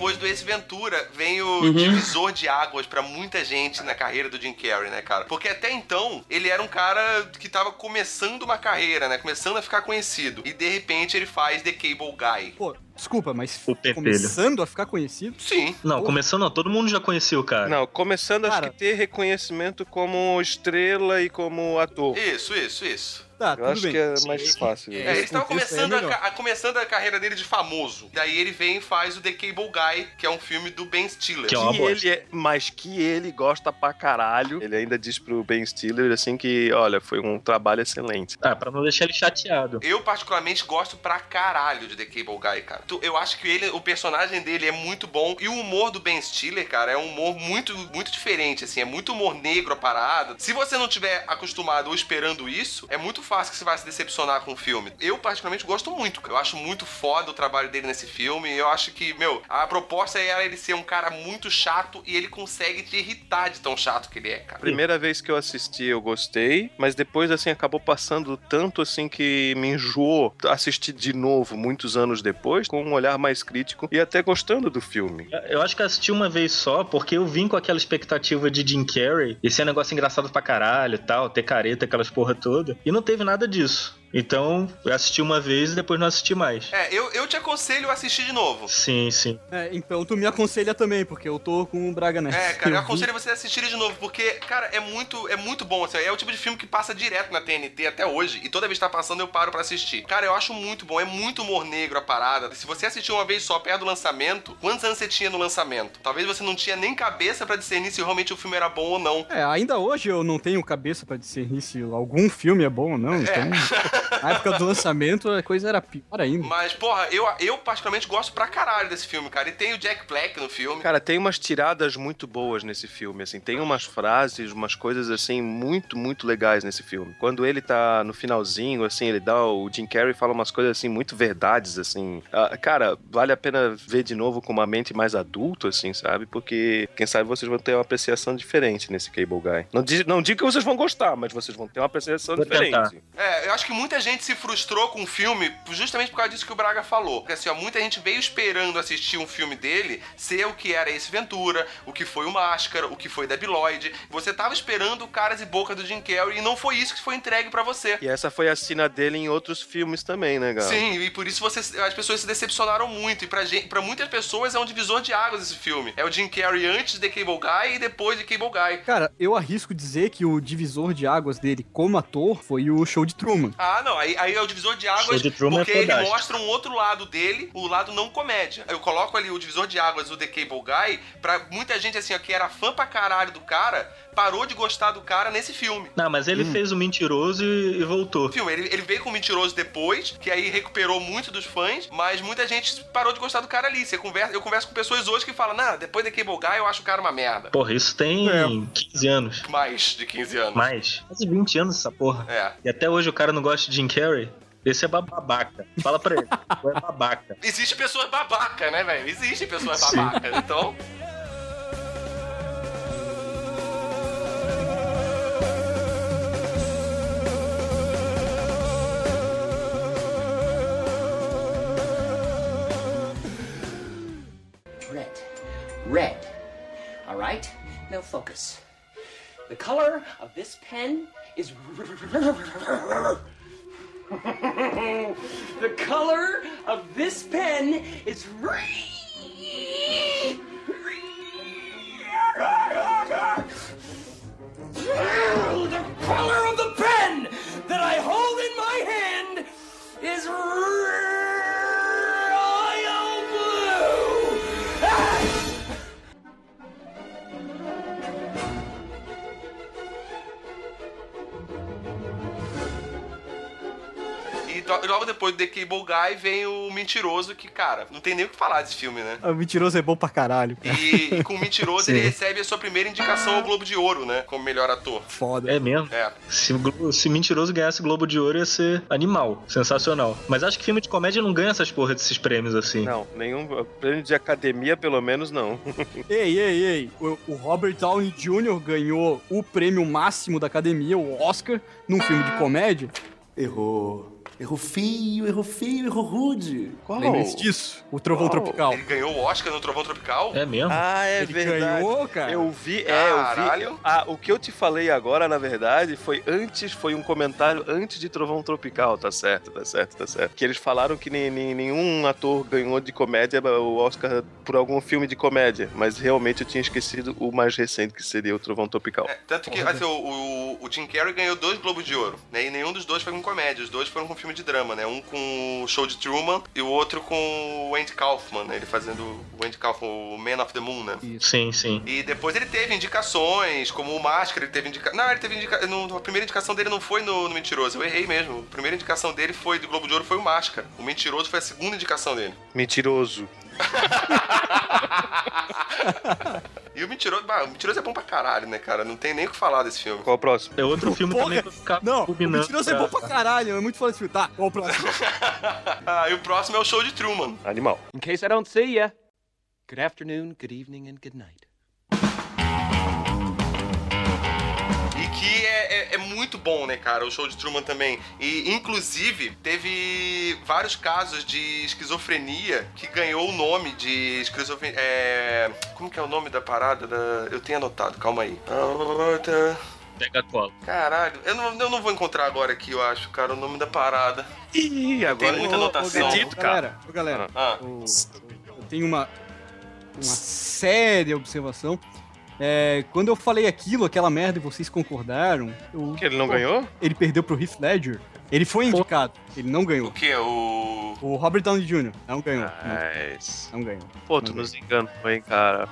Depois do Ace Ventura, vem o Uhum. divisor de águas pra muita gente na carreira do Jim Carrey, né, cara? Porque até então, ele era um cara que tava começando uma carreira, né? Começando a ficar conhecido. E de repente ele faz The Cable Guy. Pô, desculpa, mas começando a ficar conhecido? Sim. Não, começou não. Todo mundo já conhecia o cara. Não, começando acho Cara. que ter reconhecimento como estrela e como ator. Isso, isso, isso. Tá, Eu tudo acho bem. que é mais fácil. É, ele estava contexto aí é começando, a, ca- a- começando a carreira dele de famoso. Daí ele vem e faz o The Cable Guy, que é um filme do Ben Stiller. Que é uma Que bosta. ele é, mas que ele gosta pra caralho. Ele ainda diz pro Ben Stiller assim que, olha, foi um trabalho excelente. Ah, pra não deixar ele chateado. Eu, particularmente, gosto pra caralho de The Cable Guy, cara. Eu acho que ele, o personagem dele é muito bom. E o humor do Ben Stiller, cara, é um humor muito, muito diferente, assim. É muito humor negro a parada. Se você não tiver acostumado ou esperando isso, é muito fácil que você vai se decepcionar com o filme. Eu, particularmente, gosto muito. Eu acho muito foda o trabalho dele nesse filme. Eu acho que, meu, a proposta era ele ser um cara muito chato e ele consegue te irritar de tão chato que ele é, cara. Primeira vez que eu assisti, eu gostei, mas depois, assim, acabou passando tanto, assim, que me enjoou assistir de novo, muitos anos depois, com um olhar mais crítico e até gostando do filme. Eu acho que eu assisti uma vez só, porque eu vim com aquela expectativa de Jim Carrey, e ser um negócio engraçado pra caralho e tal, ter careta, aquelas porra toda. E não teve nada disso. Então, eu assisti uma vez e depois não assisti mais. É, eu, eu te aconselho a assistir de novo. Sim, sim. É, então tu me aconselha também, porque eu tô com o Braga Neto. É, cara, eu vi- aconselho você a assistir de novo, porque, cara, é muito, é muito bom. Assim, é o tipo de filme que passa direto na TNT até hoje, e toda vez que tá passando eu paro pra assistir. Cara, eu acho muito bom, é muito humor negro a parada. Se você assistiu uma vez só perto do lançamento, quantos anos você tinha no lançamento? Talvez você não tinha nem cabeça pra discernir se realmente o filme era bom ou não. É, ainda hoje eu não tenho cabeça pra discernir se algum filme é bom ou não, então... Na época do lançamento a coisa era pior ainda. Mas, porra, eu, eu particularmente gosto pra caralho desse filme, cara. E tem o Jack Black no filme. Cara, tem umas tiradas muito boas nesse filme, assim, tem umas frases, umas coisas, assim, muito, muito legais nesse filme. Quando ele tá no finalzinho, assim, ele dá, o Jim Carrey fala umas coisas, assim, muito verdades, assim. Ah, cara, vale a pena ver de novo com uma mente mais adulta, assim, sabe? Porque, quem sabe, vocês vão ter uma apreciação diferente nesse Cable Guy. Não, di- não digo que vocês vão gostar, mas vocês vão ter uma apreciação Vou diferente. tentar. É, eu acho que muita gente se frustrou com o filme justamente por causa disso que o Braga falou. Porque assim, ó, muita gente veio esperando assistir um filme dele ser o que era esse Ventura, o que foi o Máscara, o que foi Debi Lloyd. Você tava esperando o caras e boca do Jim Carrey e não foi isso que foi entregue pra você. E essa foi a cena dele em outros filmes também, né, Gal? Sim, e por isso você, as pessoas se decepcionaram muito. E pra, gente, pra muitas pessoas é um divisor de águas esse filme. É o Jim Carrey antes de Cable Guy e depois de Cable Guy. Cara, eu arrisco dizer que o divisor de águas dele como ator foi o show de Truman. Ah, não, aí, aí é o divisor de águas de é porque ele fodástico. mostra um outro lado dele, o lado não comédia. Eu coloco ali o divisor de águas, o The Cable Guy, pra muita gente assim, ó, que era fã pra caralho do cara, parou de gostar do cara nesse filme. Não, mas ele fez o mentiroso e, e voltou. Filme, ele, ele veio com o Mentiroso depois, que aí recuperou muito dos fãs, mas muita gente parou de gostar do cara ali. Você conversa, eu converso com pessoas hoje que falam, nah, depois da Cable Guy eu acho o cara uma merda. Porra, isso tem 15 anos. Mais de 15 anos. Mais. Quase 20 anos essa porra. É. E até hoje o cara não gosta de Jim Carrey. Esse é babaca. Fala pra ele. É babaca. Existe pessoas babaca, né, velho? Existem pessoas babacas. Então. Red. Red. All right? Now focus. The color of this pen is. the color of this pen is. The color of the pen that I hold in my hand is royal E to- logo depois do The Cable Guy vem o Mentiroso, que, cara, não tem nem o que falar desse filme, né? Ah, O mentiroso é bom pra caralho. cara. E, e com o Mentiroso ele recebe a sua primeira indicação ao Globo de Ouro, né? Como melhor ator. Foda. É mesmo? É. Se, o se Mentiroso ganhasse Globo de Ouro, ia ser animal. Sensacional. Mas acho que filme de comédia não ganha essas porra desses prêmios assim. Não, nenhum prêmio de academia, pelo menos, não. Ei, ei, ei. O, o Robert Downey Jr. ganhou o prêmio máximo da academia, o Oscar, num filme de comédia. Errou. Errou feio, errou feio, errou rude. Lembre-se disso. O Trovão Tropical. Ele ganhou o Oscar no Trovão Tropical? É mesmo? Ah, é Ele verdade. ganhou, cara. Eu vi, é, eu vi. Caralho. Ah, o que eu te falei agora, na verdade, foi antes, foi um comentário antes de Trovão Tropical, tá certo, tá certo, tá certo. Que eles falaram que nem, nem- nenhum ator ganhou de comédia o Oscar por algum filme de comédia, mas realmente eu tinha esquecido o mais recente, que seria o Trovão Tropical. É, tanto que assim, o, o, o Jim Carrey ganhou dois Globos de Ouro, né? E nenhum dos dois foi com comédia. Os dois foram com filme de drama, né? Um com o Show de Truman e o outro com o Andy Kaufman, né? Ele fazendo o Andy Kaufman, o Man of the Moon, né? Sim, sim. E depois ele teve indicações, como o Máscara, ele teve indicação. Não, ele teve indicação. A primeira indicação dele não foi no, no Mentiroso, eu errei mesmo. A primeira indicação dele foi do Globo de Ouro foi o Máscara. O Mentiroso foi a segunda indicação dele. Mentiroso. E o Mentiroso, bah, o Mentiroso é bom pra caralho, né, cara? Não tem nem o que falar desse filme. Qual o próximo? É outro filme Porra, também pra ficar Não, o mentiroso é bom pra caralho. É muito foda esse filme. Tá, qual o próximo? Ah, e o próximo é o Show de Truman. Animal. In case I don't see ya, good afternoon, good evening, and good night. Que é, é- é muito bom, né, cara, o show de Truman também. E, inclusive, teve vários casos de esquizofrenia que ganhou o nome de esquizofrenia. É... Como que é o nome da parada? Da... Eu tenho anotado, calma aí. Pega a cola. Caralho, eu não, eu não vou encontrar agora aqui, eu acho, cara, o nome da parada. Ih, agora Tem muita Ô, ô, anotação. ô, cara. galera, ô, galera, Ah, eu tenho uma, uma séria observação. É, quando eu falei aquilo, aquela merda, e vocês concordaram, eu- Que ele não ganhou? ele perdeu pro Heath Ledger. Ele foi indicado, ele não o ganhou. que? O. O Robert Downey Jr. não ganhou. Mas... Não, não ganhou. Pô, tu nos enganou, hein, cara.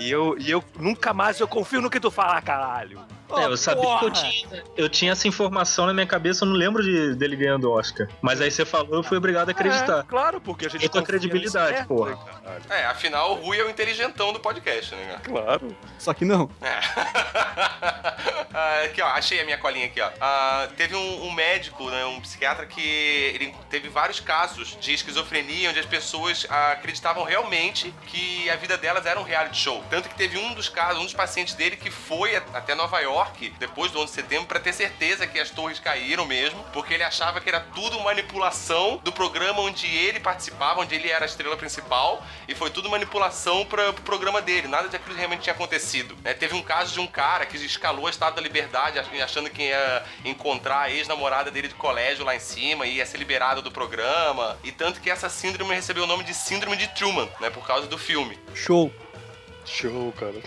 E eu, e eu nunca mais eu confio no que tu fala, caralho. É, eu sabia que eu tinha, eu tinha essa informação na minha cabeça, eu não lembro de, dele ganhando o Oscar. Mas aí você falou, eu fui obrigado a acreditar. É, claro, porque a gente E com a confia credibilidade, né, porra. caralho. É, afinal, o Rui é o inteligentão do podcast, né, cara? Claro. Só que não. É. Ah, aqui, ó, achei a minha colinha aqui, ó. Ah, teve um, um médico, né, um psiquiatra que ele teve vários casos de esquizofrenia onde as pessoas acreditavam realmente que a vida delas era um reality show. Tanto que teve um dos casos, um dos pacientes dele que foi até Nova York depois do 11 de setembro pra ter certeza que as torres caíram mesmo, porque ele achava que era tudo manipulação do programa onde ele participava, onde ele era a estrela principal, e foi tudo manipulação para pro programa dele. Nada de aquilo realmente tinha acontecido. né? teve um caso de um cara que escalou a Estado da Liberdade ach- achando que ia encontrar a ex-namorada dele de colégio lá em cima e ia ser liberado do programa. E tanto que essa síndrome recebeu o nome de Síndrome de Truman, né? Por causa do filme. Show. Show, cara.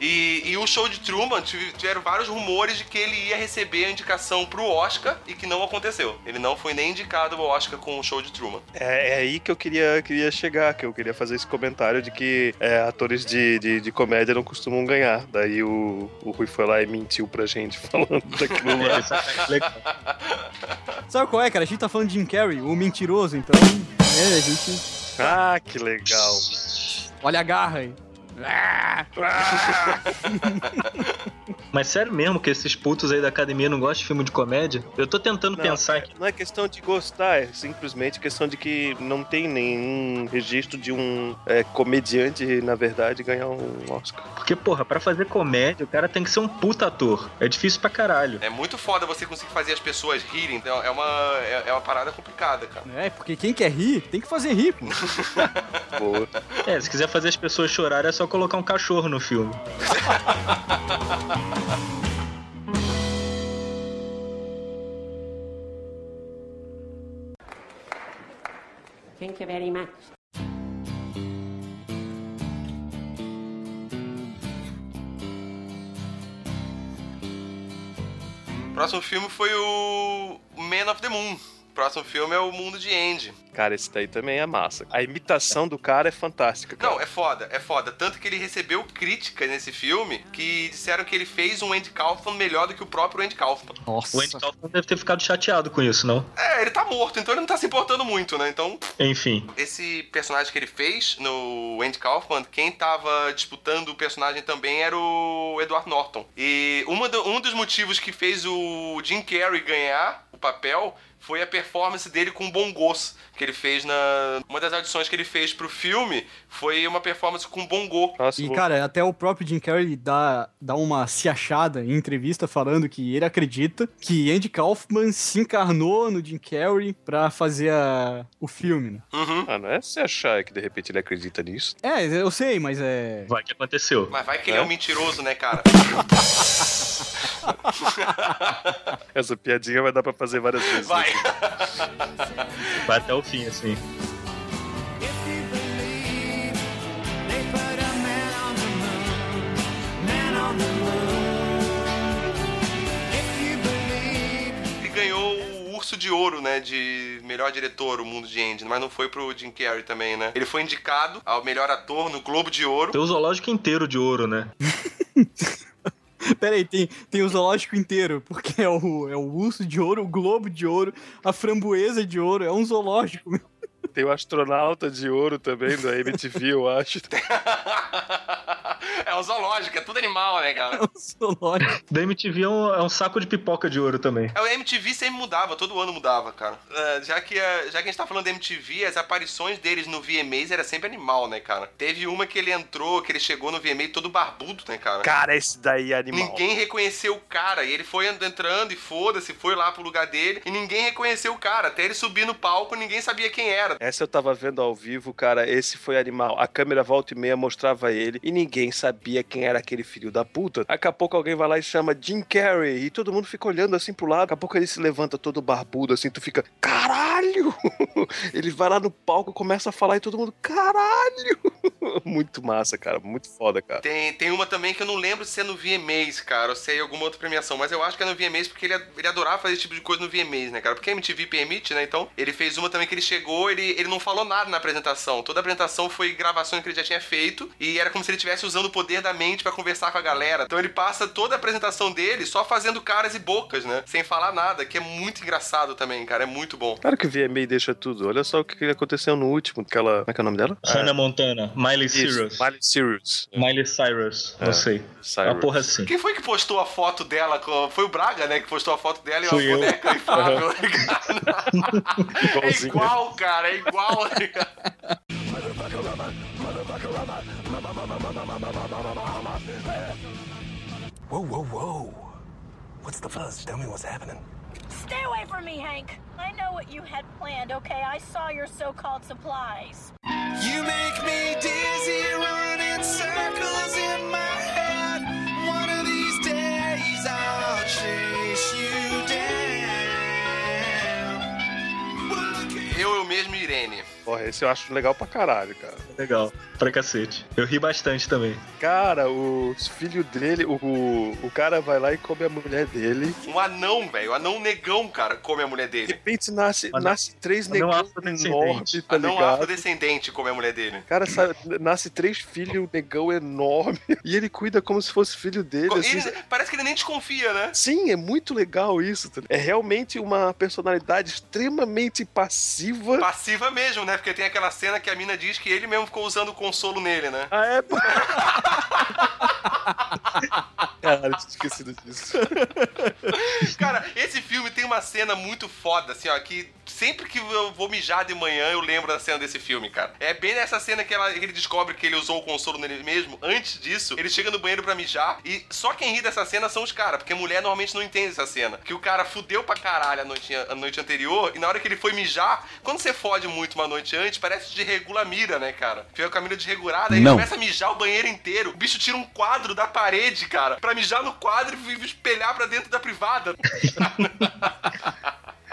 E, e o show de Truman tive- tiveram vários rumores de que ele ia receber a indicação pro Oscar e que não aconteceu. Ele não foi nem indicado ao Oscar com o show de Truman. É, é aí que eu queria, queria chegar, que eu queria fazer esse comentário de que é, atores de, de, de comédia não costumam ganhar. Daí o, o Rui foi lá e mentiu pra gente falando daquilo lá. Sabe qual é, cara? A gente tá falando de Jim Carrey, o mentiroso, então. É, a gente. Ah, que legal. Olha a garra aí. Mas sério mesmo que esses putos aí da academia não gostam de filme de comédia? Eu tô tentando Não, pensar cara, aqui. Não é questão de gostar, é simplesmente questão de que não tem nenhum registro de um é, comediante, na verdade, ganhar um Oscar. Porque, porra, pra fazer comédia, o cara tem que ser um puta ator. É difícil pra caralho. É muito foda você conseguir fazer as pessoas rirem, então é uma, é, é uma parada complicada, cara. É, porque quem quer rir, tem que fazer rir, pô. É, se quiser fazer as pessoas chorarem, é só colocar um cachorro no filme. Thank you very much. O próximo filme foi o Man of the Moon. O próximo filme é o Mundo de Andy. Cara, esse daí também é massa. A imitação do cara é fantástica. Cara. Não, é foda, é foda. Tanto que ele recebeu críticas nesse filme que disseram que ele fez um Andy Kaufman melhor do que o próprio Andy Kaufman. Nossa. O Andy Kaufman deve ter ficado chateado com isso, não? É, ele tá morto, então ele não tá se importando muito, né? Então, Enfim. esse personagem que ele fez no Andy Kaufman, quem tava disputando o personagem também era o Edward Norton. E uma do- um dos motivos que fez o Jim Carrey ganhar o papel foi a performance dele com bongos que ele fez na uma das audições que ele fez pro filme foi uma performance com bongô. Nossa, E, cara, até o próprio Jim Carrey dá, dá uma se achada em entrevista falando que ele acredita que Andy Kaufman se encarnou no Jim Carrey pra fazer a- o filme, né? Uhum. Ah, não é se achar que de repente ele acredita nisso. É, eu sei, mas é. Vai que aconteceu. Mas vai que ele é um mentiroso, né, cara? Essa piadinha vai dar pra fazer várias vezes. Vai. Vai até o fim, assim. Ele ganhou o Urso de Ouro, né, de melhor diretor, o Mundo de Andy, mas não foi pro Jim Carrey também, né? Ele foi indicado ao melhor ator no Globo de Ouro. Tem o zoológico inteiro de ouro, né? Pera aí, tem, tem o zoológico inteiro, porque é o, é o urso de ouro, o globo de ouro, a framboesa de ouro, é um zoológico, meu. Tem o astronauta de ouro também da MTV, eu acho. É um zoológico, é tudo animal, né, cara? É um zoológico. Da MTV é um, é um saco de pipoca de ouro também. É, O MTV sempre mudava, todo ano mudava, cara. É, já, que, é, já que a gente tá falando da MTV, as aparições deles no VMAs era sempre animal, né, cara? Teve uma que ele entrou, que ele chegou no VMA todo barbudo, né, cara? Cara, esse daí é animal. Ninguém reconheceu o cara. E ele foi entrando e foda-se, foi lá pro lugar dele. E ninguém reconheceu o cara. Até ele subir no palco, ninguém sabia quem era. Essa eu tava vendo ao vivo, cara. Esse foi animal. A câmera volta e meia mostrava ele e ninguém sabia quem era aquele filho da puta. Daqui a pouco alguém vai lá e chama Jim Carrey e todo mundo fica olhando assim pro lado. Daqui a pouco ele se levanta todo barbudo assim, tu fica, caralho! Ele vai lá no palco, começa a falar e todo mundo, caralho! Muito massa, cara. Muito foda, cara. Tem, tem uma também que eu não lembro se é no VMAs, cara, ou se é em alguma outra premiação, mas eu acho que é no VMAs porque ele, ele adorava fazer esse tipo de coisa no VMAs, né, cara? Porque a MTV permite, né? Então, ele fez uma também que ele chegou, ele, ele não falou nada na apresentação. Toda a apresentação foi gravações que ele já tinha feito e era como se ele estivesse usando o poder da mente pra conversar com a galera. Então, ele passa toda a apresentação dele só fazendo caras e bocas, né? Sem falar nada, que é muito engraçado também, cara. É muito bom. Claro que o VMA deixa tudo. Olha só o que aconteceu no último. Aquela. Como é que é o nome dela? Hannah Montana, Miley Cyrus. Miley Cyrus. Miley Cyrus, não É, sei. Cyrus. Uma porra assim. Quem foi que postou a foto dela? Foi o Braga, né? Que postou a foto dela e uma Fui eu. boneca inflável. é Igualzinho. igual, cara. É igual. Whoa, whoa, whoa. What's the fuzz? Tell me what's happening. Stay away from me, Hank. I know what you had planned, okay? I saw your so called supplies. You make me dizzy, running circles in my head. One of these days I'll chase you down. Well, look at Eu, eu mesmo Irene. Porra, esse eu acho legal pra caralho, cara. Legal, pra cacete. Eu ri bastante também. Cara, o filho dele, o, o, cara vai lá e come a mulher dele. Um anão, velho. Um anão negão, cara, come a mulher De dele. repente nasce, Anão- nasce três anão negões afrodescendente. enormes, tá Anão ligado? afrodescendente come a mulher dele. Cara, sabe, nasce três filhos, negão enorme, e ele cuida como se fosse filho dele. Co- assim. ele- parece que ele nem desconfia, né? Sim, é muito legal isso. tá? É realmente uma personalidade extremamente passiva. Passiva mesmo, né? Porque tem aquela cena que a mina diz que ele mesmo ficou usando o consolo nele, né? Ah, é? Caralho, tinha esquecido disso. Cara, esse filme tem uma cena muito foda, assim, ó, que sempre que eu vou mijar de manhã eu lembro da cena desse filme, cara. É bem nessa cena que, ela- que ele descobre que ele usou o consolo nele mesmo. Antes disso, ele chega no banheiro pra mijar e só quem ri dessa cena são os caras, porque mulher normalmente não entende essa cena. Que o cara fudeu pra caralho a noite, a noite anterior e na hora que ele foi mijar, quando você fode muito uma noite antes, parece de regula a mira, né, cara? Fica com a mira desregulada, aí ele Não. começa a mijar o banheiro inteiro. O bicho tira um quadro da parede, cara, pra mijar no quadro e espelhar pra dentro da privada.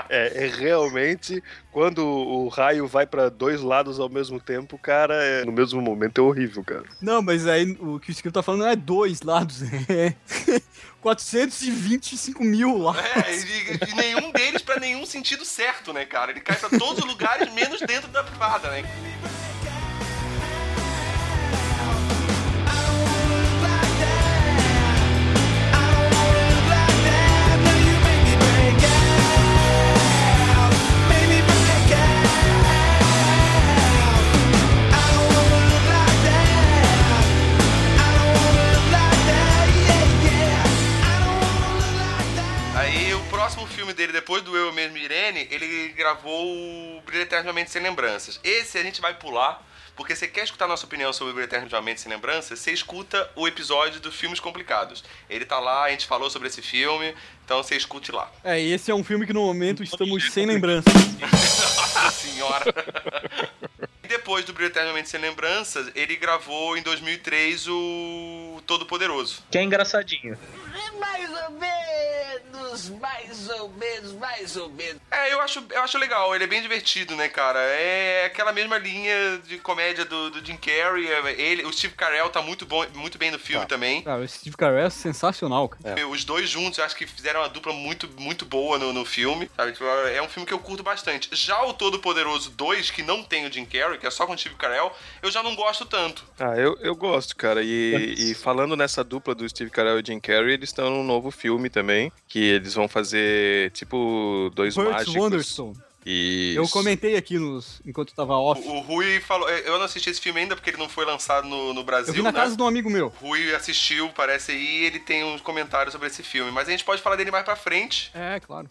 É, é realmente quando o raio vai pra dois lados ao mesmo tempo, cara, é- no mesmo momento é horrível, cara. Não, mas aí o que o escrito tá falando não é dois lados, é 425 mil lados. É, e, e nenhum deles pra nenhum sentido certo, né, cara? Ele cai pra todos os lugares, menos dentro da privada, né? Filme dele, depois do Eu Mesmo e Irene, ele gravou o Brilho Eternamente Sem Lembranças. Esse a gente vai pular, porque você quer escutar nossa opinião sobre o Brilho Eternamente Sem Lembranças, você escuta o episódio do Filmes Complicados. Ele tá lá, a gente falou sobre esse filme, então você escute lá. É, e esse é um filme que no momento estamos sem lembrança. Nossa senhora! E depois do Brilho Eternamente Sem Lembranças, ele gravou em 2003 o Todo Poderoso. Que é engraçadinho. Mais ou menos, mais ou menos, mais ou menos. É, eu acho, eu acho legal, ele é bem divertido, né, cara? É aquela mesma linha de comédia do, do Jim Carrey. é, Ele, o Steve Carell tá muito, bom, muito bem no filme também. Cara, esse Steve Carell é sensacional, cara. Os dois juntos, eu acho que fizeram uma dupla muito, muito boa no, no filme. sabe? Tipo, É um filme que eu curto bastante. Já o Todo Poderoso 2, que não tem o Jim Carrey, que é só com o Steve Carell, eu já não gosto tanto. Ah, eu, eu gosto, cara. E, e falando nessa dupla do Steve Carell e Jim Carrey, eles estão num novo filme também, que eles vão fazer, tipo, dois Burt mágicos. Wonderstone. E Eu comentei aqui nos, enquanto tava off. O Rui falou. Eu não assisti esse filme ainda porque ele não foi lançado no, no Brasil. Eu vi na né? casa de um amigo meu. Rui assistiu, parece aí, e ele tem uns comentários sobre esse filme. Mas a gente pode falar dele mais pra frente. É, claro.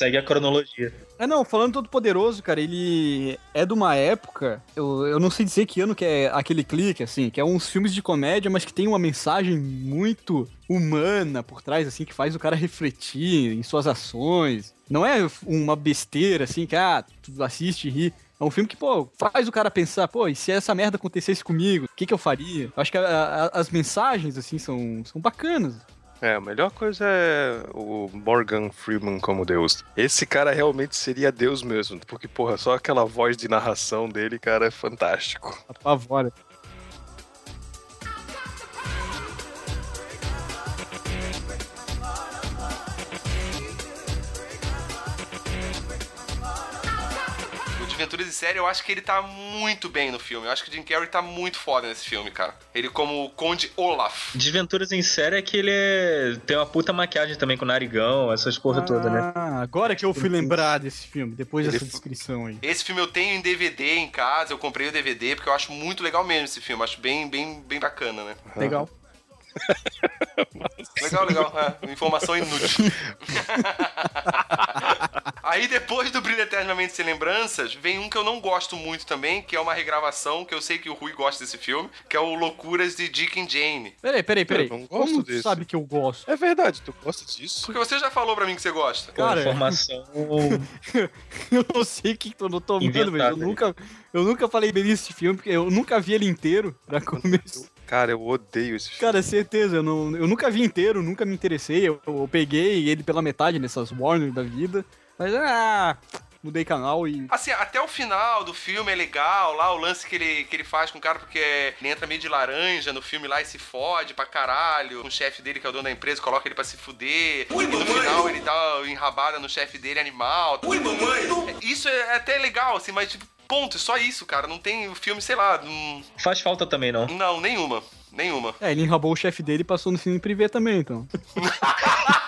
Segue a cronologia. É, não, falando todo poderoso, cara, ele é de uma época, eu, eu não sei dizer que ano que é aquele clique, assim, que é uns filmes de comédia, mas que tem uma mensagem muito humana por trás, assim, que faz o cara refletir em suas ações. Não é uma besteira, assim, que, ah, tu assiste e ri. É um filme que, pô, faz o cara pensar, pô, e se essa merda acontecesse comigo, o que, que eu faria? Eu acho que a- a- as mensagens, assim, são, são bacanas. É, a melhor coisa é o Morgan Freeman como Deus. Esse cara realmente seria Deus mesmo, porque, porra, só aquela voz de narração dele, cara, é fantástico. Apavora. Aventuras em Série, eu acho que ele tá muito bem no filme. Eu acho que o Jim Carrey tá muito foda nesse filme, cara. Ele como o Conde Olaf. Desventuras em série é que ele é... tem uma puta maquiagem também com narigão, essas porra toda, né? Ah, agora que eu fui lembrar desse filme, depois Ele dessa f- descrição aí. Esse filme eu tenho em DVD em casa, eu comprei o DVD porque eu acho muito legal mesmo esse filme. Acho bem, bem, bem bacana, né? Legal. Legal, legal. É, informação inútil. Aí depois do Brilho Eternamente Sem Lembranças, vem um que eu não gosto muito também, que é uma regravação, que eu sei que o Rui gosta desse filme, que é o Loucuras de Dick and Jane. Peraí, peraí, peraí. Eu não gosto Como desse. sabe que eu gosto? É verdade, tu gosta disso? Porque você já falou pra mim que você gosta. Cara, Informação. eu não sei o que eu não tô tomando, mas eu nunca, eu nunca falei bem desse filme, porque eu nunca vi ele inteiro pra começar. Cara, eu odeio esse filme. Cara, certeza, eu, não, eu nunca vi inteiro, nunca me interessei. Eu, eu peguei ele pela metade nessas Warner da vida. Mas, ah, mudei canal e. Assim, até o final do filme é legal, lá o lance que ele, que ele faz com o cara, porque ele entra meio de laranja no filme lá e se fode pra caralho. O chefe dele, que é o dono da empresa, coloca ele pra se fuder. e no final ele dá uma enrabada no chefe dele animal. Ui, mamãe! Isso é até legal, assim, mas tipo, ponto, é só isso, cara. Não tem o filme, sei lá. Não, Faz falta também, não. não nenhuma. Nenhuma. É, ele enrabou o chefe dele e passou no cine privê também, então.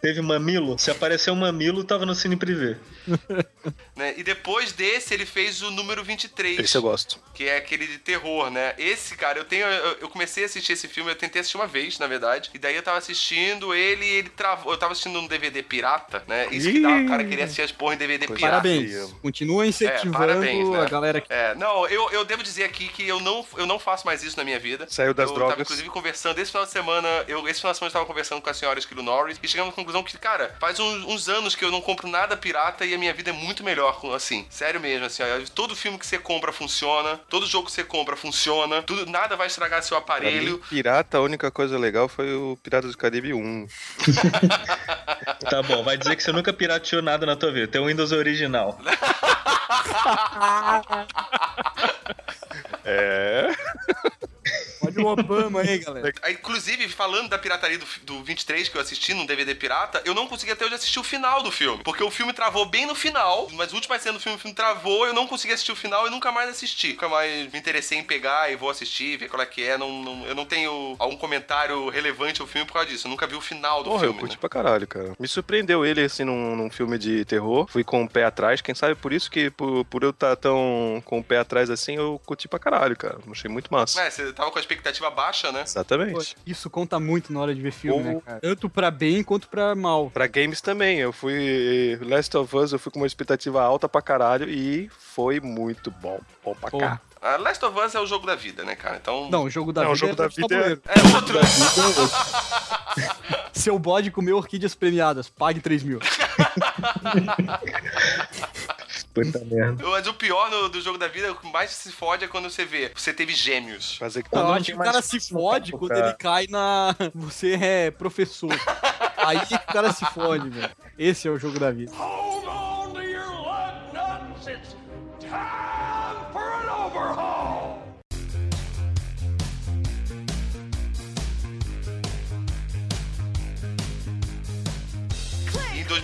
Teve mamilo? Se apareceu um mamilo, tava no cine privê. Né? E depois desse, ele fez o número 23. Esse eu gosto. Que é aquele de terror, né? Esse, cara, eu tenho. Eu eu comecei a assistir esse filme, eu tentei assistir uma vez, na verdade. E daí eu tava assistindo ele e ele travou. Eu tava assistindo um DVD pirata, né? Isso que dá o cara querer assistir as porra em DVD pirata. Parabéns. Continua incentivando É, parabéns, né? a galera que. É, não, eu, eu devo dizer aqui que eu não, eu não faço mais isso na minha vida. Saiu das eu drogas. Tava, inclusive, conversando esse final de semana. Eu, esse final de semana eu estava conversando com a senhora Esquilo Norris e chegamos à conclusão que, cara, faz uns, uns anos que eu não compro nada pirata e a minha vida é muito melhor assim. Sério mesmo, assim, ó, todo filme que você compra funciona, todo jogo que você compra funciona, tudo, nada vai estragar seu aparelho. mim, pirata, a única coisa legal foi o Piratas do Caribe 1. Tá bom, vai dizer que você nunca pirateou nada na tua vida. Tem um Windows original. É. Olha o Obama aí, galera. Aí, Inclusive, falando da pirataria do, do 23 que eu assisti num DVD pirata, eu não consegui até hoje assistir o final do filme. Porque o filme travou bem no final, mas última cena do filme, o filme travou, eu não consegui assistir o final e nunca mais assisti. Nunca mais me interessei em pegar e vou assistir, ver qual é que é. Não, não- eu não tenho algum comentário relevante ao filme por causa disso. Eu nunca vi o final do Porra, eu filme. curti né? pra caralho, cara. Me surpreendeu ele, assim, num, num filme de terror. Fui com o pé atrás. Quem sabe por isso que, por, por eu estar tão com o pé atrás assim, eu curti pra caralho, cara. Achei muito massa. É, você tava com a expectativa baixa, né? Exatamente. Isso conta muito na hora de ver filme, Ou- né, cara? Tanto pra bem quanto pra mal. Pra games também, eu fui. Last of Us, eu fui com uma expectativa alta pra caralho e foi muito bom. Bom pra cá. A Last of Us é o jogo da vida, né, cara? Então. Não, o jogo da Não, o vida jogo é da vida é-. É outro. Seu bode comeu orquídeas premiadas. Pague 3 mil. Puta merda. Mas o pior no- do jogo da vida, o que mais se fode é quando você vê. Você teve gêmeos. Fazer que Não, eu acho que o cara se no fode quando cara. ele cai na. Você é professor. Aí que o cara se fode, velho. Esse é o jogo da vida.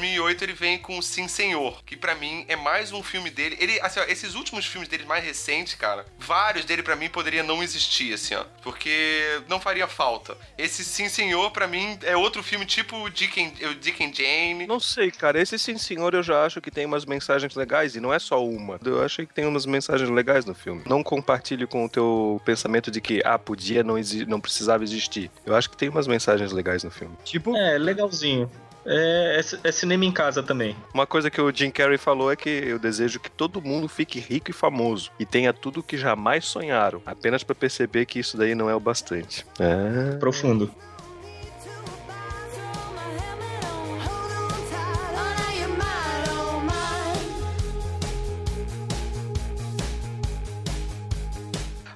2008 ele vem com Sim Senhor, que pra mim é mais um filme dele. Ele, assim, ó, esses últimos filmes dele mais recentes, cara, vários dele pra mim poderia não existir, assim, ó, porque não faria falta. Esse Sim Senhor pra mim é outro filme tipo o Dick and, Dick and Jane. Não sei, cara. Esse sim, senhor, eu já acho que tem umas mensagens legais e não é só uma. Eu acho que tem umas mensagens legais no filme. Não compartilhe com o teu pensamento de que, ah, podia, não, não precisava existir. Eu acho que tem umas mensagens legais no filme. Tipo, É, legalzinho. É, é, é cinema em casa também. Uma coisa que o Jim Carrey falou é que eu desejo que todo mundo fique rico e famoso e tenha tudo que jamais sonharam, apenas pra perceber que isso daí não é o bastante. É. Profundo.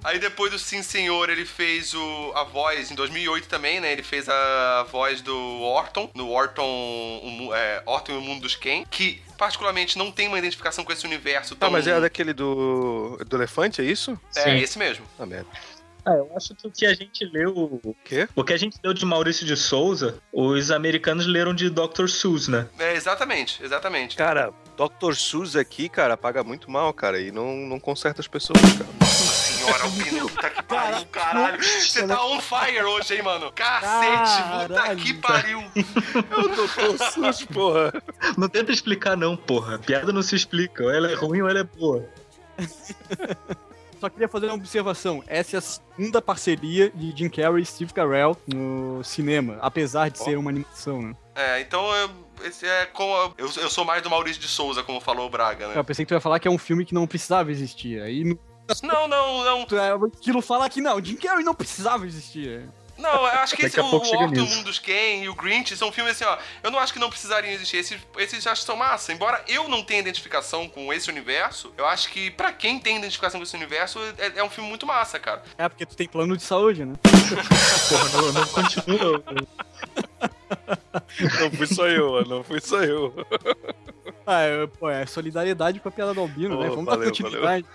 Aí depois do Sim Senhor, ele fez o, a voz em 2008 também, né? Ele fez a voz do Orton, no Orton, mu- é, Orton e o Mundo dos Ken, que particularmente não tem uma identificação com esse universo tão... Ah, mas é daquele do. do elefante, é isso? É, Sim. esse mesmo. Ah, merda. Ah, eu acho que o que a gente leu. O quê? O que a gente leu de Maurício de Souza, os americanos leram de Dr. Seuss, né? É, exatamente, exatamente. Cara, Dr. Seuss aqui, cara, paga muito mal, cara, e não, não conserta as pessoas, cara. Senhora, Albino, puta que pariu, caralho. Você tá on fire hoje, hein, mano? Cacete, puta que pariu. O Dr. Seuss, porra. Não tenta explicar, não, porra. A piada não se explica. Ou ela é ruim ou ela é boa. Só queria fazer uma observação. Essa é a segunda parceria de Jim Carrey e Steve Carell no cinema, apesar de ser uma animação, né? É, então eu, esse é como. Eu, eu sou mais do Maurício de Souza, como falou o Braga, né? Eu pensei que tu ia falar que é um filme que não precisava existir. Aí no- Não, não, não. tu é, aquilo fala que não, Jim Carrey não precisava existir. Não, eu acho que esse, a o, o Orton o. Mundo dos Ken e o Grinch são filmes assim, ó. Eu não acho que não precisariam existir. Esses, esses acho que são massa. Embora eu não tenha identificação com esse universo, eu acho que pra quem tem identificação com esse universo, é, é um filme muito massa, cara. É, porque tu tem plano de saúde, né? Porra, não, não continua. Não fui só eu, não fui só eu. Ah, é, pô, é solidariedade com a piada do Albino, né? Ô, Vamos valeu, dar continuidade.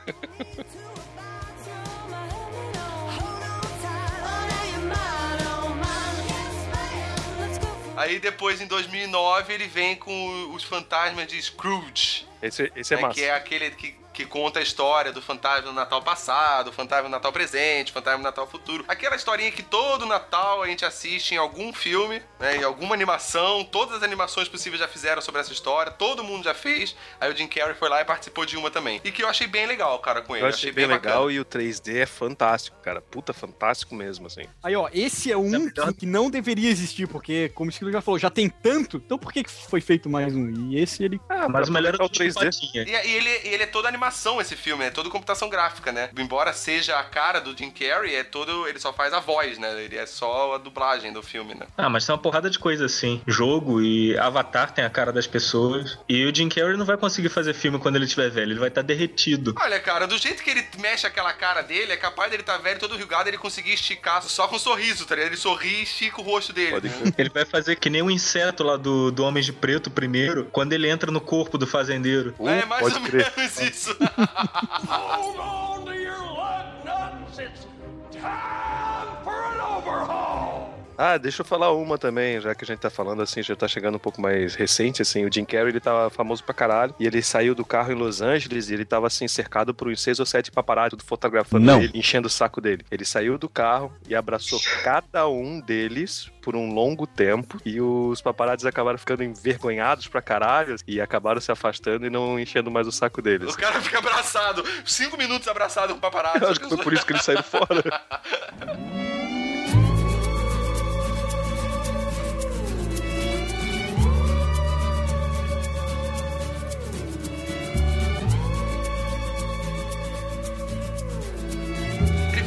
Aí depois, em 2009, ele vem com os fantasmas de Scrooge. Esse, esse é né, massa. Que é aquele que, que conta a história do fantasma do Natal passado, fantasma do Natal presente, o fantasma do Natal futuro. Aquela historinha que todo Natal a gente assiste em algum filme, né, em alguma animação. Todas as animações possíveis já fizeram sobre essa história, todo mundo já fez. Aí o Jim Carrey foi lá e participou de uma também. E que eu achei bem legal, cara, com ele. Eu achei bem legal bacana. e o 3D é fantástico, cara. Puta, fantástico mesmo, assim. Aí, ó, esse é um que, que não deveria existir, porque, como o Esquilo já falou, já tem tanto, então por que que foi feito mais um? E esse ele. Ah, Mas o melhor é o 3D. Patinha. E, e ele, e ele é toda animação, esse filme, é todo computação gráfica, né? Embora seja a cara do Jim Carrey, é todo. Ele só faz a voz, né? Ele é só a dublagem do filme, né? Ah, mas tem uma porrada de coisa assim. Jogo e Avatar tem a cara das pessoas. E o Jim Carrey não vai conseguir fazer filme quando ele estiver velho. Ele vai estar derretido. Olha, cara, do jeito que ele mexe aquela cara dele, é capaz dele estar velho, todo rigado, ele conseguir esticar só com um sorriso, tá ligado? Ele sorri e estica o rosto dele. Pode crer. Ele vai fazer que nem o inseto lá do, do Homem de Preto primeiro, quando ele entra no corpo do fazendeiro. É mais Pode ou crer. menos isso. Hold on to your lug nuts. It's time for an overhaul. Ah, deixa eu falar uma também, já que a gente tá falando assim, já tá chegando um pouco mais recente, assim, o Jim Carrey, ele tava famoso pra caralho, e ele saiu do carro em Los Angeles e ele tava, assim, cercado por uns seis ou sete paparazzi, tudo fotografando Não. ele, enchendo o saco dele. Ele saiu do carro e abraçou cada um deles por um longo tempo, e os paparazzi acabaram ficando envergonhados pra caralho, e acabaram se afastando e não enchendo mais o saco deles. O cara fica abraçado, cinco minutos abraçado com o paparazzi. Eu acho que foi por isso que eles saíram fora.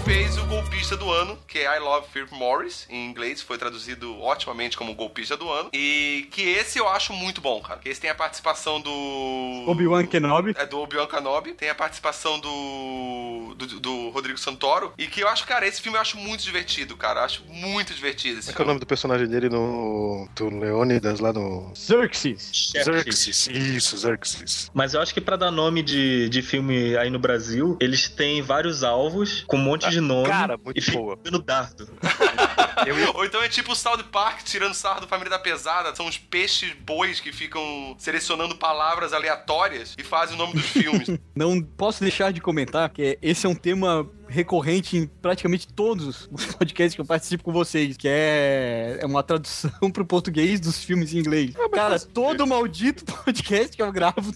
fez o golpista do ano, que é I Love Philip Morris, em inglês, foi traduzido otimamente como golpista do ano. E que esse eu acho muito bom, cara. Que esse tem a participação do. Obi-Wan Kenobi. É do Obi-Wan Kenobi, tem a participação do, do. do Rodrigo Santoro. E que eu acho, cara, esse filme eu acho muito divertido, cara. Eu acho muito divertido esse Como é que é o nome do personagem dele no. do Leônidas lá no. Xerxes. Xerxes. Isso, Xerxes. Mas eu acho que pra dar nome de, de filme aí no Brasil, eles têm vários alvos com um monte de nome. cara, muito e boa. dando dardo. Ou então é tipo o South Park tirando sarro do Família da Pesada. São os peixes bois que ficam selecionando palavras aleatórias e fazem o nome dos filmes. Não posso deixar de comentar que esse é um tema recorrente em praticamente todos os podcasts que eu participo com vocês, que é é uma tradução pro português dos filmes em inglês. Cara, todo maldito podcast que eu gravo,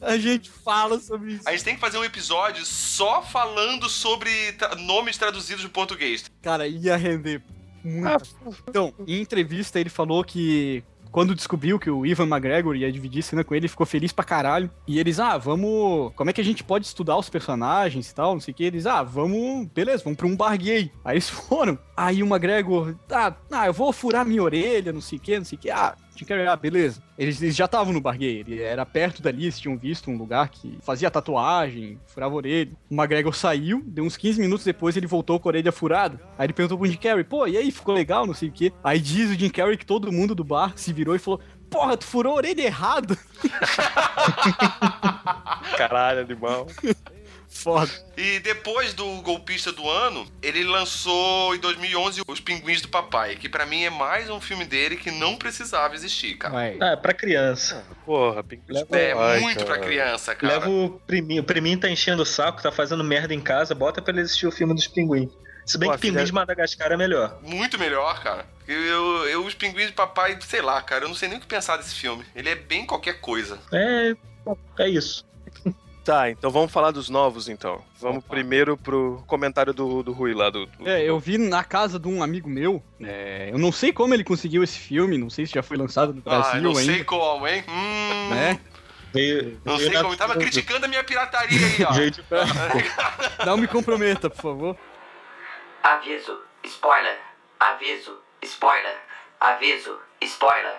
a gente fala sobre isso. A gente tem que fazer um episódio só falando sobre tra- nomes traduzidos do português. Cara, ia render muito. Então, em entrevista ele falou que quando descobriu que o Ivan McGregor ia dividir cena com ele, ele ficou feliz pra caralho. E eles, ah, vamos. Como é que a gente pode estudar os personagens e tal? Não sei o que. Eles, ah, vamos. Beleza, vamos pra um bar gay. Aí eles foram. Aí o McGregor, ah, ah eu vou furar minha orelha, não sei o que, não sei o que. Ah, Jim Carrey, ah, beleza. Eles, eles já estavam no bar gay, ele era perto dali, eles tinham visto um lugar que fazia tatuagem, furava orelha. O McGregor saiu, deu uns 15 minutos depois ele voltou com a orelha furada. Aí ele perguntou pro Jim Carrey, pô, e aí, ficou legal, não sei o quê. Aí diz o Jim Carrey que todo mundo do bar se virou e falou, porra, tu furou a orelha errado. Caralho, animal. Foda. E depois do golpista do ano, ele lançou em 2011 Os Pinguins do Papai, que pra mim é mais um filme dele que não precisava existir, cara. Vai. Ah, é pra criança. Porra, Pinguins Leva- É Ai, muito cara. pra criança, cara. Leva o priminho. O priminho tá enchendo o saco, tá fazendo merda em casa, bota pra ele assistir o filme dos pinguins. Se bem Pô, que Pinguim filha- de Madagascar é melhor. Muito melhor, cara. Eu, eu, eu- os pinguins do papai, sei lá, cara, eu não sei nem o que pensar desse filme. Ele é bem qualquer coisa. É. É isso. Tá, então vamos falar dos novos, então. Vamos primeiro pro comentário do, do Rui lá do. do- É, eu vi na casa de um amigo meu. é, eu não sei como ele conseguiu esse filme, não sei se já foi lançado no Brasil ah, não ainda. sei como, hein? Hum, Né? Veio, Não veio sei como. Tava criticando a minha pirataria aí, ó. De Não me comprometa, por favor. Aviso, spoiler. Aviso, spoiler. Aviso, spoiler.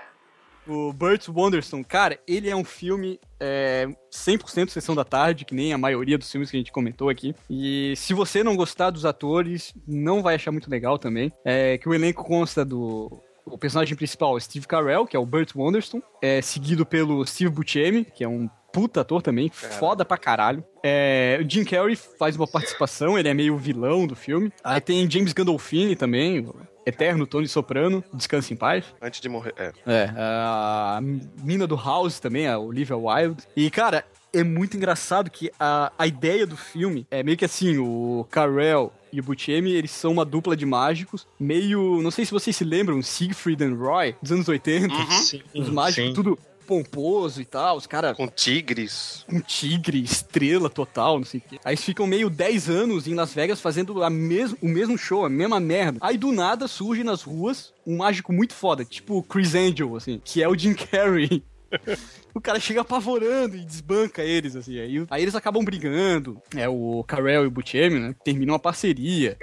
O Burt Wonderstone, cara, ele é um filme é, 100% sessão da tarde, que nem a maioria dos filmes que a gente comentou aqui. E se você não gostar dos atores, não vai achar muito legal também. É que o elenco consta do O personagem principal Steve Carell, que é o Burt Wonderstone, é seguido pelo Steve Buscemi, que é um puta ator também, foda pra caralho. É, o Jim Carrey faz uma participação, ele é meio vilão do filme. Aí tem James Gandolfini também, o eterno Tony Soprano, Descanse em Paz. Antes de morrer. É. É, a mina do House também, a Olivia Wilde. E, cara, é muito engraçado que a, a ideia do filme é meio que assim, o Carell e o Buscemi, eles são uma dupla de mágicos, meio, não sei se vocês se lembram, Siegfried and Roy, dos anos 80. Sim, Os mágicos, sim. tudo pomposo e tal, os caras Com tigres. um tigre, estrela total, não sei o quê. Aí eles ficam meio 10 anos em Las Vegas fazendo a mes o mesmo show, a mesma merda. Aí do nada surge nas ruas um mágico muito foda, tipo o Chris Angel, assim, que é o Jim Carrey. O cara chega apavorando e desbanca eles, assim. Aí, aí eles acabam brigando. É o Carell e o Buscemi, né? Terminam uma parceria.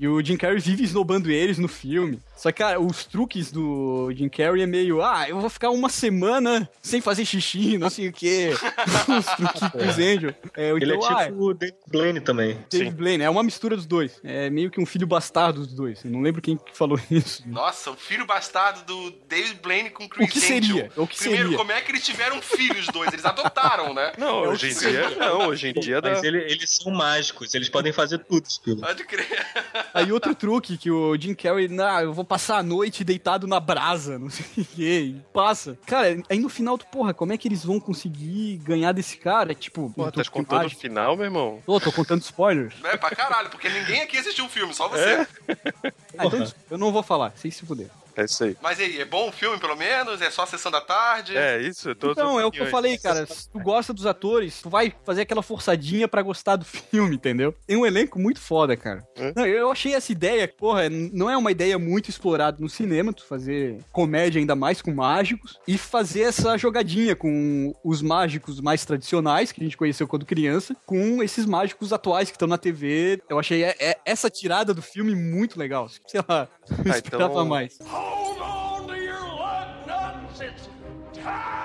E o Jim Carrey vive esnobando eles no filme. Só que, cara, os truques do Jim Carrey é meio... Ah, eu vou ficar uma semana sem fazer xixi, não sei o quê. os truques do Chris Angel. É, Ele é então, ah, tipo o David Blaine também. David Blaine. É uma mistura dos dois. É meio que um filho bastardo dos dois. Eu não lembro quem que falou isso. Nossa, o filho bastardo do David Blaine com Chris O que Angel. seria? O que Primeiro, seria? como é que eles tiveram filhos dois? Eles adotaram, né? Não, hoje em dia não. Hoje em dia dá. Mas ele- eles são mágicos, eles podem fazer tudo, Spilo. Pode crer. Aí outro truque que o Jim Carrey, nah, eu vou passar a noite deitado na brasa, não sei o que, e passa. Cara, aí no final tu, porra, como é que eles vão conseguir ganhar desse cara? Tipo, Pô, um tá contando o final, meu irmão? Ô, tô contando spoilers. É pra caralho, porque ninguém aqui assistiu o filme, só você. É? Ah, então eu não vou falar, sem se fuder. É isso aí. Mas e aí, é bom o filme, pelo menos? É só a sessão da tarde? É isso, tô. Então, é o que eu falei, cara. Se tu gosta dos atores, tu vai fazer aquela forçadinha pra gostar do filme, entendeu? Tem um elenco muito foda, cara. É? Não, eu achei essa ideia, porra, não é uma ideia muito explorada no cinema, tu fazer comédia ainda mais com mágicos e fazer essa jogadinha com os mágicos mais tradicionais que a gente conheceu quando criança, com esses mágicos atuais que estão na TV. Eu achei é- é- essa tirada do filme muito legal. Sei lá, eu Ah, esperava então- mais. Hold on to your lug nuts. It's time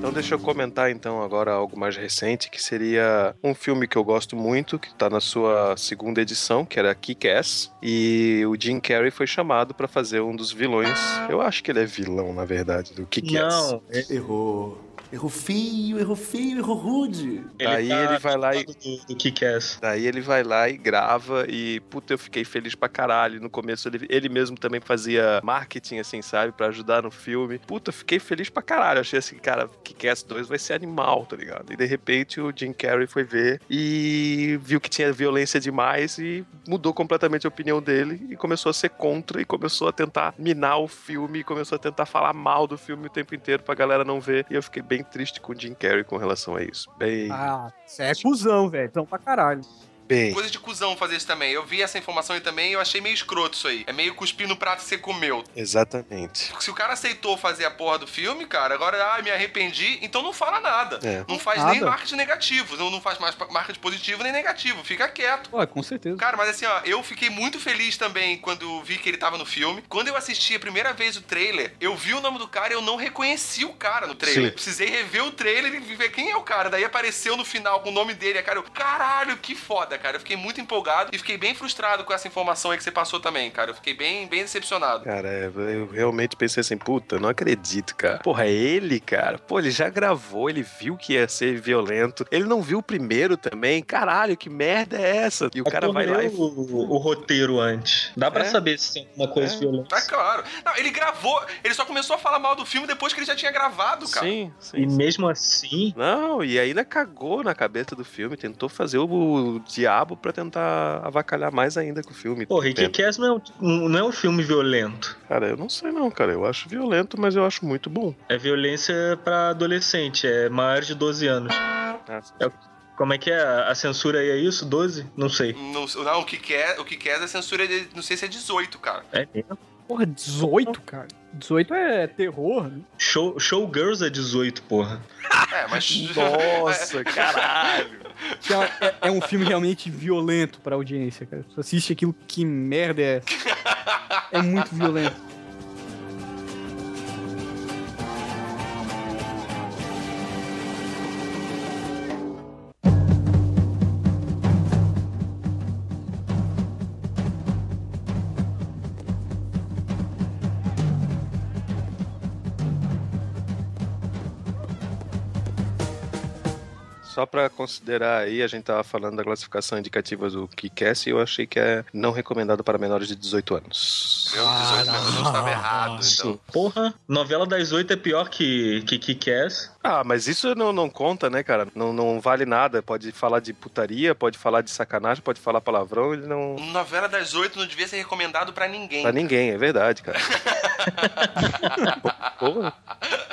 Então deixa eu comentar então agora algo mais recente, que seria um filme que eu gosto muito, que tá na sua segunda edição, que era Kick-Ass, e o Jim Carrey foi chamado pra fazer um dos vilões. Eu acho que ele é vilão, na verdade, do Kick-Ass. Não, Errou. Errou feio, errou feio, errou rude. Daí tá ele vai lá e do, do Kick-Ass. Daí ele vai lá e grava e, puta, eu fiquei feliz pra caralho. No começo ele, ele mesmo também fazia marketing, assim, sabe? Pra ajudar no filme. Puta, eu fiquei feliz pra caralho. Achei assim, cara, Kick-Ass 2 vai ser animal, tá ligado? E de repente o Jim Carrey foi ver e viu que tinha violência demais e mudou completamente a opinião dele e começou a ser contra e começou a tentar minar o filme e começou a tentar falar mal do filme o tempo inteiro pra galera não ver. E eu fiquei bem triste com o Jim Carrey com relação a isso. Bem, Ah, você é cuzão, velho. Então pra caralho. Bem. Coisa de cuzão fazer isso também. Eu vi essa informação aí também e eu achei meio escroto isso aí. É meio cuspir no prato que você comeu. Exatamente. Porque se o cara aceitou fazer a porra do filme, cara, agora, ah, me arrependi, então não fala nada. É. Não faz Nada. nem marketing negativo. Não, não faz mais marketing positivo nem negativo. Fica quieto. Pô, com certeza. Cara, mas assim, ó, eu fiquei muito feliz também quando vi que ele tava no filme. Quando eu assisti a primeira vez o trailer, eu vi o nome do cara e eu não reconheci o cara no trailer. Sim. Precisei rever o trailer e ver quem é o cara. Daí apareceu no final com o nome dele. Cara, eu, caralho, que foda, cara. Eu fiquei muito empolgado e fiquei bem frustrado com essa informação aí que você passou também, cara. Eu fiquei bem, bem decepcionado. Cara, é, eu realmente pensei assim, puta, não acredito, cara. Porra, é ele, cara. Pô, ele já gravou, ele viu que ia ser violento. Ele não viu o primeiro também. Caralho, que merda é essa? E o cara vai lá e. o, o, o roteiro antes. Dá pra É? saber se tem alguma coisa É. violenta. Tá claro. Não, ele gravou, ele só começou a falar mal do filme depois que ele já tinha gravado, cara. Sim, sim. E mesmo assim, Não, e ainda cagou na cabeça do filme, tentou fazer o, o diabo pra tentar avacalhar mais ainda com o filme. porra, e. Kick-Ass não, é um- não é um filme violento. Cara, eu não sei não, cara. Eu acho violento, mas eu acho muito bom. É violência pra adolescente, é maior de 12 anos. Ah, Como é que é? A censura aí é isso? 12? Não sei. Não, não, o que quer, o que quer é censura de, não sei se é 18, cara. É mesmo? Porra, 18, cara. 18 é terror, né? Show, Showgirls é 18, porra. É, mas Nossa, caralho. É, é- é um filme realmente violento pra audiência, cara. Você assiste aquilo, que merda é? É muito violento. Só pra considerar aí, a gente tava falando da classificação indicativa do Kick-Ass e eu achei que é não recomendado para menores de 18 anos. Meu, 18 anos eu estava errado, então. Porra, novela das oito é pior que que Kick-Ass. Ah, mas isso não, não conta, né, cara? Não, não vale nada. Pode falar de putaria, pode falar de sacanagem, pode falar palavrão, ele não. Novela das oito não devia ser recomendado pra ninguém. Pra ninguém, é verdade, cara. Porra.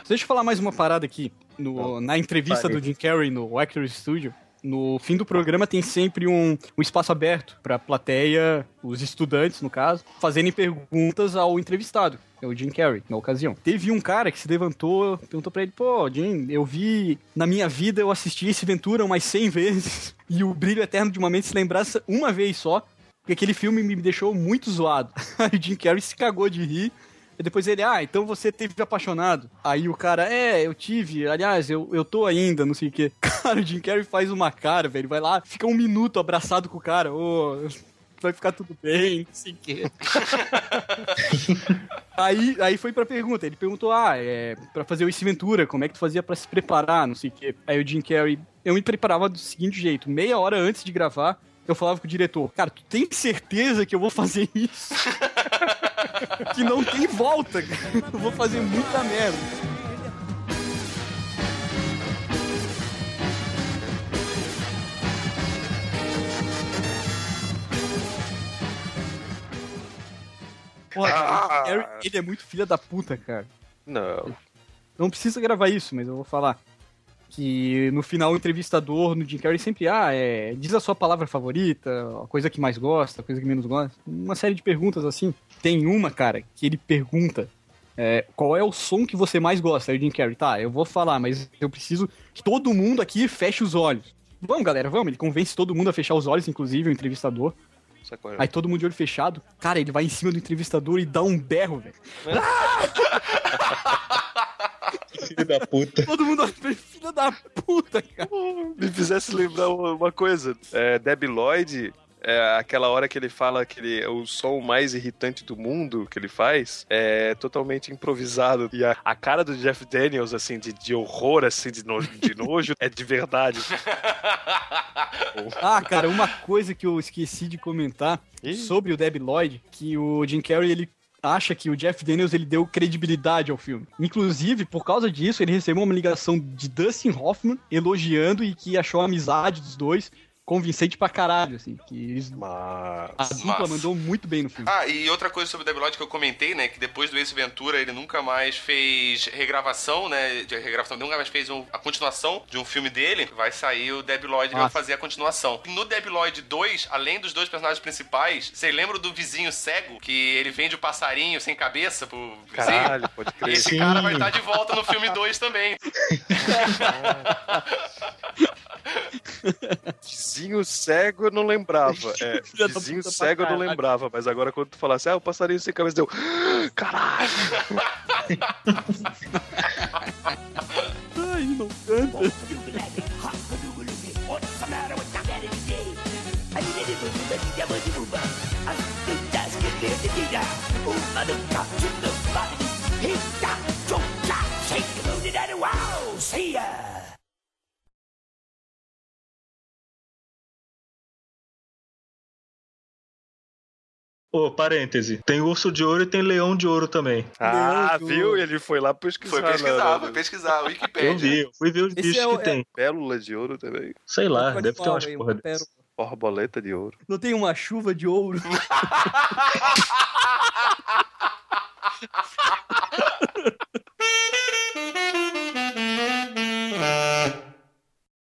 Deixa eu falar mais uma parada aqui. No- na entrevista Pare. do Jim Carrey no Actors Studio, no fim do programa tem sempre um, um espaço aberto pra plateia, os estudantes, no caso, fazerem perguntas ao entrevistado. É o Jim Carrey, na ocasião. Teve um cara que se levantou, perguntou pra ele, pô, Jim, eu vi, na minha vida eu assisti esse Ventura umas 100 vezes, e o Brilho Eterno de uma Mente se lembrasse uma vez só, porque aquele filme me deixou muito zoado. Aí o Jim Carrey se cagou de rir, e depois ele, ah, então você teve apaixonado. Aí o cara, é, eu tive, aliás, eu, eu tô ainda, não sei o quê. Cara, o Jim Carrey faz uma cara, velho, vai lá, fica um minuto abraçado com o cara, ô, vai ficar tudo bem, não sei o quê. aí, aí foi pra pergunta, ele perguntou, ah, é, pra fazer o Ace Ventura, como é que tu fazia pra se preparar, não sei o quê. Aí o Jim Carrey, eu me preparava do seguinte jeito, meia hora antes de gravar, eu falava com o diretor, cara, tu tem certeza que eu vou fazer isso? que não tem volta, cara. Eu vou fazer muita merda. Porra, Gary, ele é muito filha da puta, cara. Não. Não precisa gravar isso, mas eu vou falar. Que no final o entrevistador no Jim Carrey sempre, ah, é, diz a sua palavra favorita, a coisa que mais gosta, a coisa que menos gosta. Uma série de perguntas assim. Tem uma, cara, que ele pergunta é, qual é o som que você mais gosta? Aí o Jim Carrey, tá, eu vou falar, mas eu preciso que todo mundo aqui feche os olhos. Vamos, galera, vamos. Ele convence todo mundo a fechar os olhos, inclusive o entrevistador. Sacou? Aí todo mundo de olho fechado. Cara, ele vai em cima do entrevistador e dá um berro, velho. Filho da puta. Todo mundo filho da puta, cara. Me fizesse lembrar uma uma coisa. É, Debbie Lloyd, é, aquela hora que ele fala que ele é o som mais irritante do mundo que ele faz, é totalmente improvisado. E a, a cara do Jeff Daniels, assim, de, de horror, assim, de nojo, de nojo, é de verdade. Ah, cara, uma coisa que eu esqueci de comentar sobre o Debbie Lloyd, que o Jim Carrey, ele acha que o Jeff Daniels ele deu credibilidade ao filme. Inclusive, por causa disso, ele recebeu uma ligação de Dustin Hoffman elogiando e que achou a amizade dos dois convincente pra caralho, assim. Que eles, a dupla Mas- mandou muito bem no filme. Ah, e outra coisa sobre o Debbie Lloyd que eu comentei, né? Que depois do Ace Ventura ele nunca mais fez regravação, né? De regravação, nunca mais fez um- a continuação de um filme dele. Vai sair o Debbie Lloyd e vai Ah. fazer a continuação. No Debbie Lloyd 2, além dos dois personagens principais, você lembra do vizinho cego? Que ele vende o passarinho sem cabeça pro vizinho? Caralho, pode crer. Esse Sim. cara vai estar de volta no filme 2 também. Vizinho cego eu não lembrava. É, vizinho cego eu não lembrava, mas agora quando tu falasse, ah, o passarinho sem cabeça deu. Caralho! Ai, não canta. What's the matter Ô, parêntese. Tem urso de ouro e tem leão de ouro também. Ah, viu? Ele foi lá pesquisar. Foi pesquisar, na- foi pesquisar. Wikipedia. Eu vi, eu fui ver os Esse bichos é o- que tem. Pérola de ouro também. Sei lá, deve ter umas aí, uma porra pérola. dessas. Borboleta de ouro. Não tem uma chuva de ouro.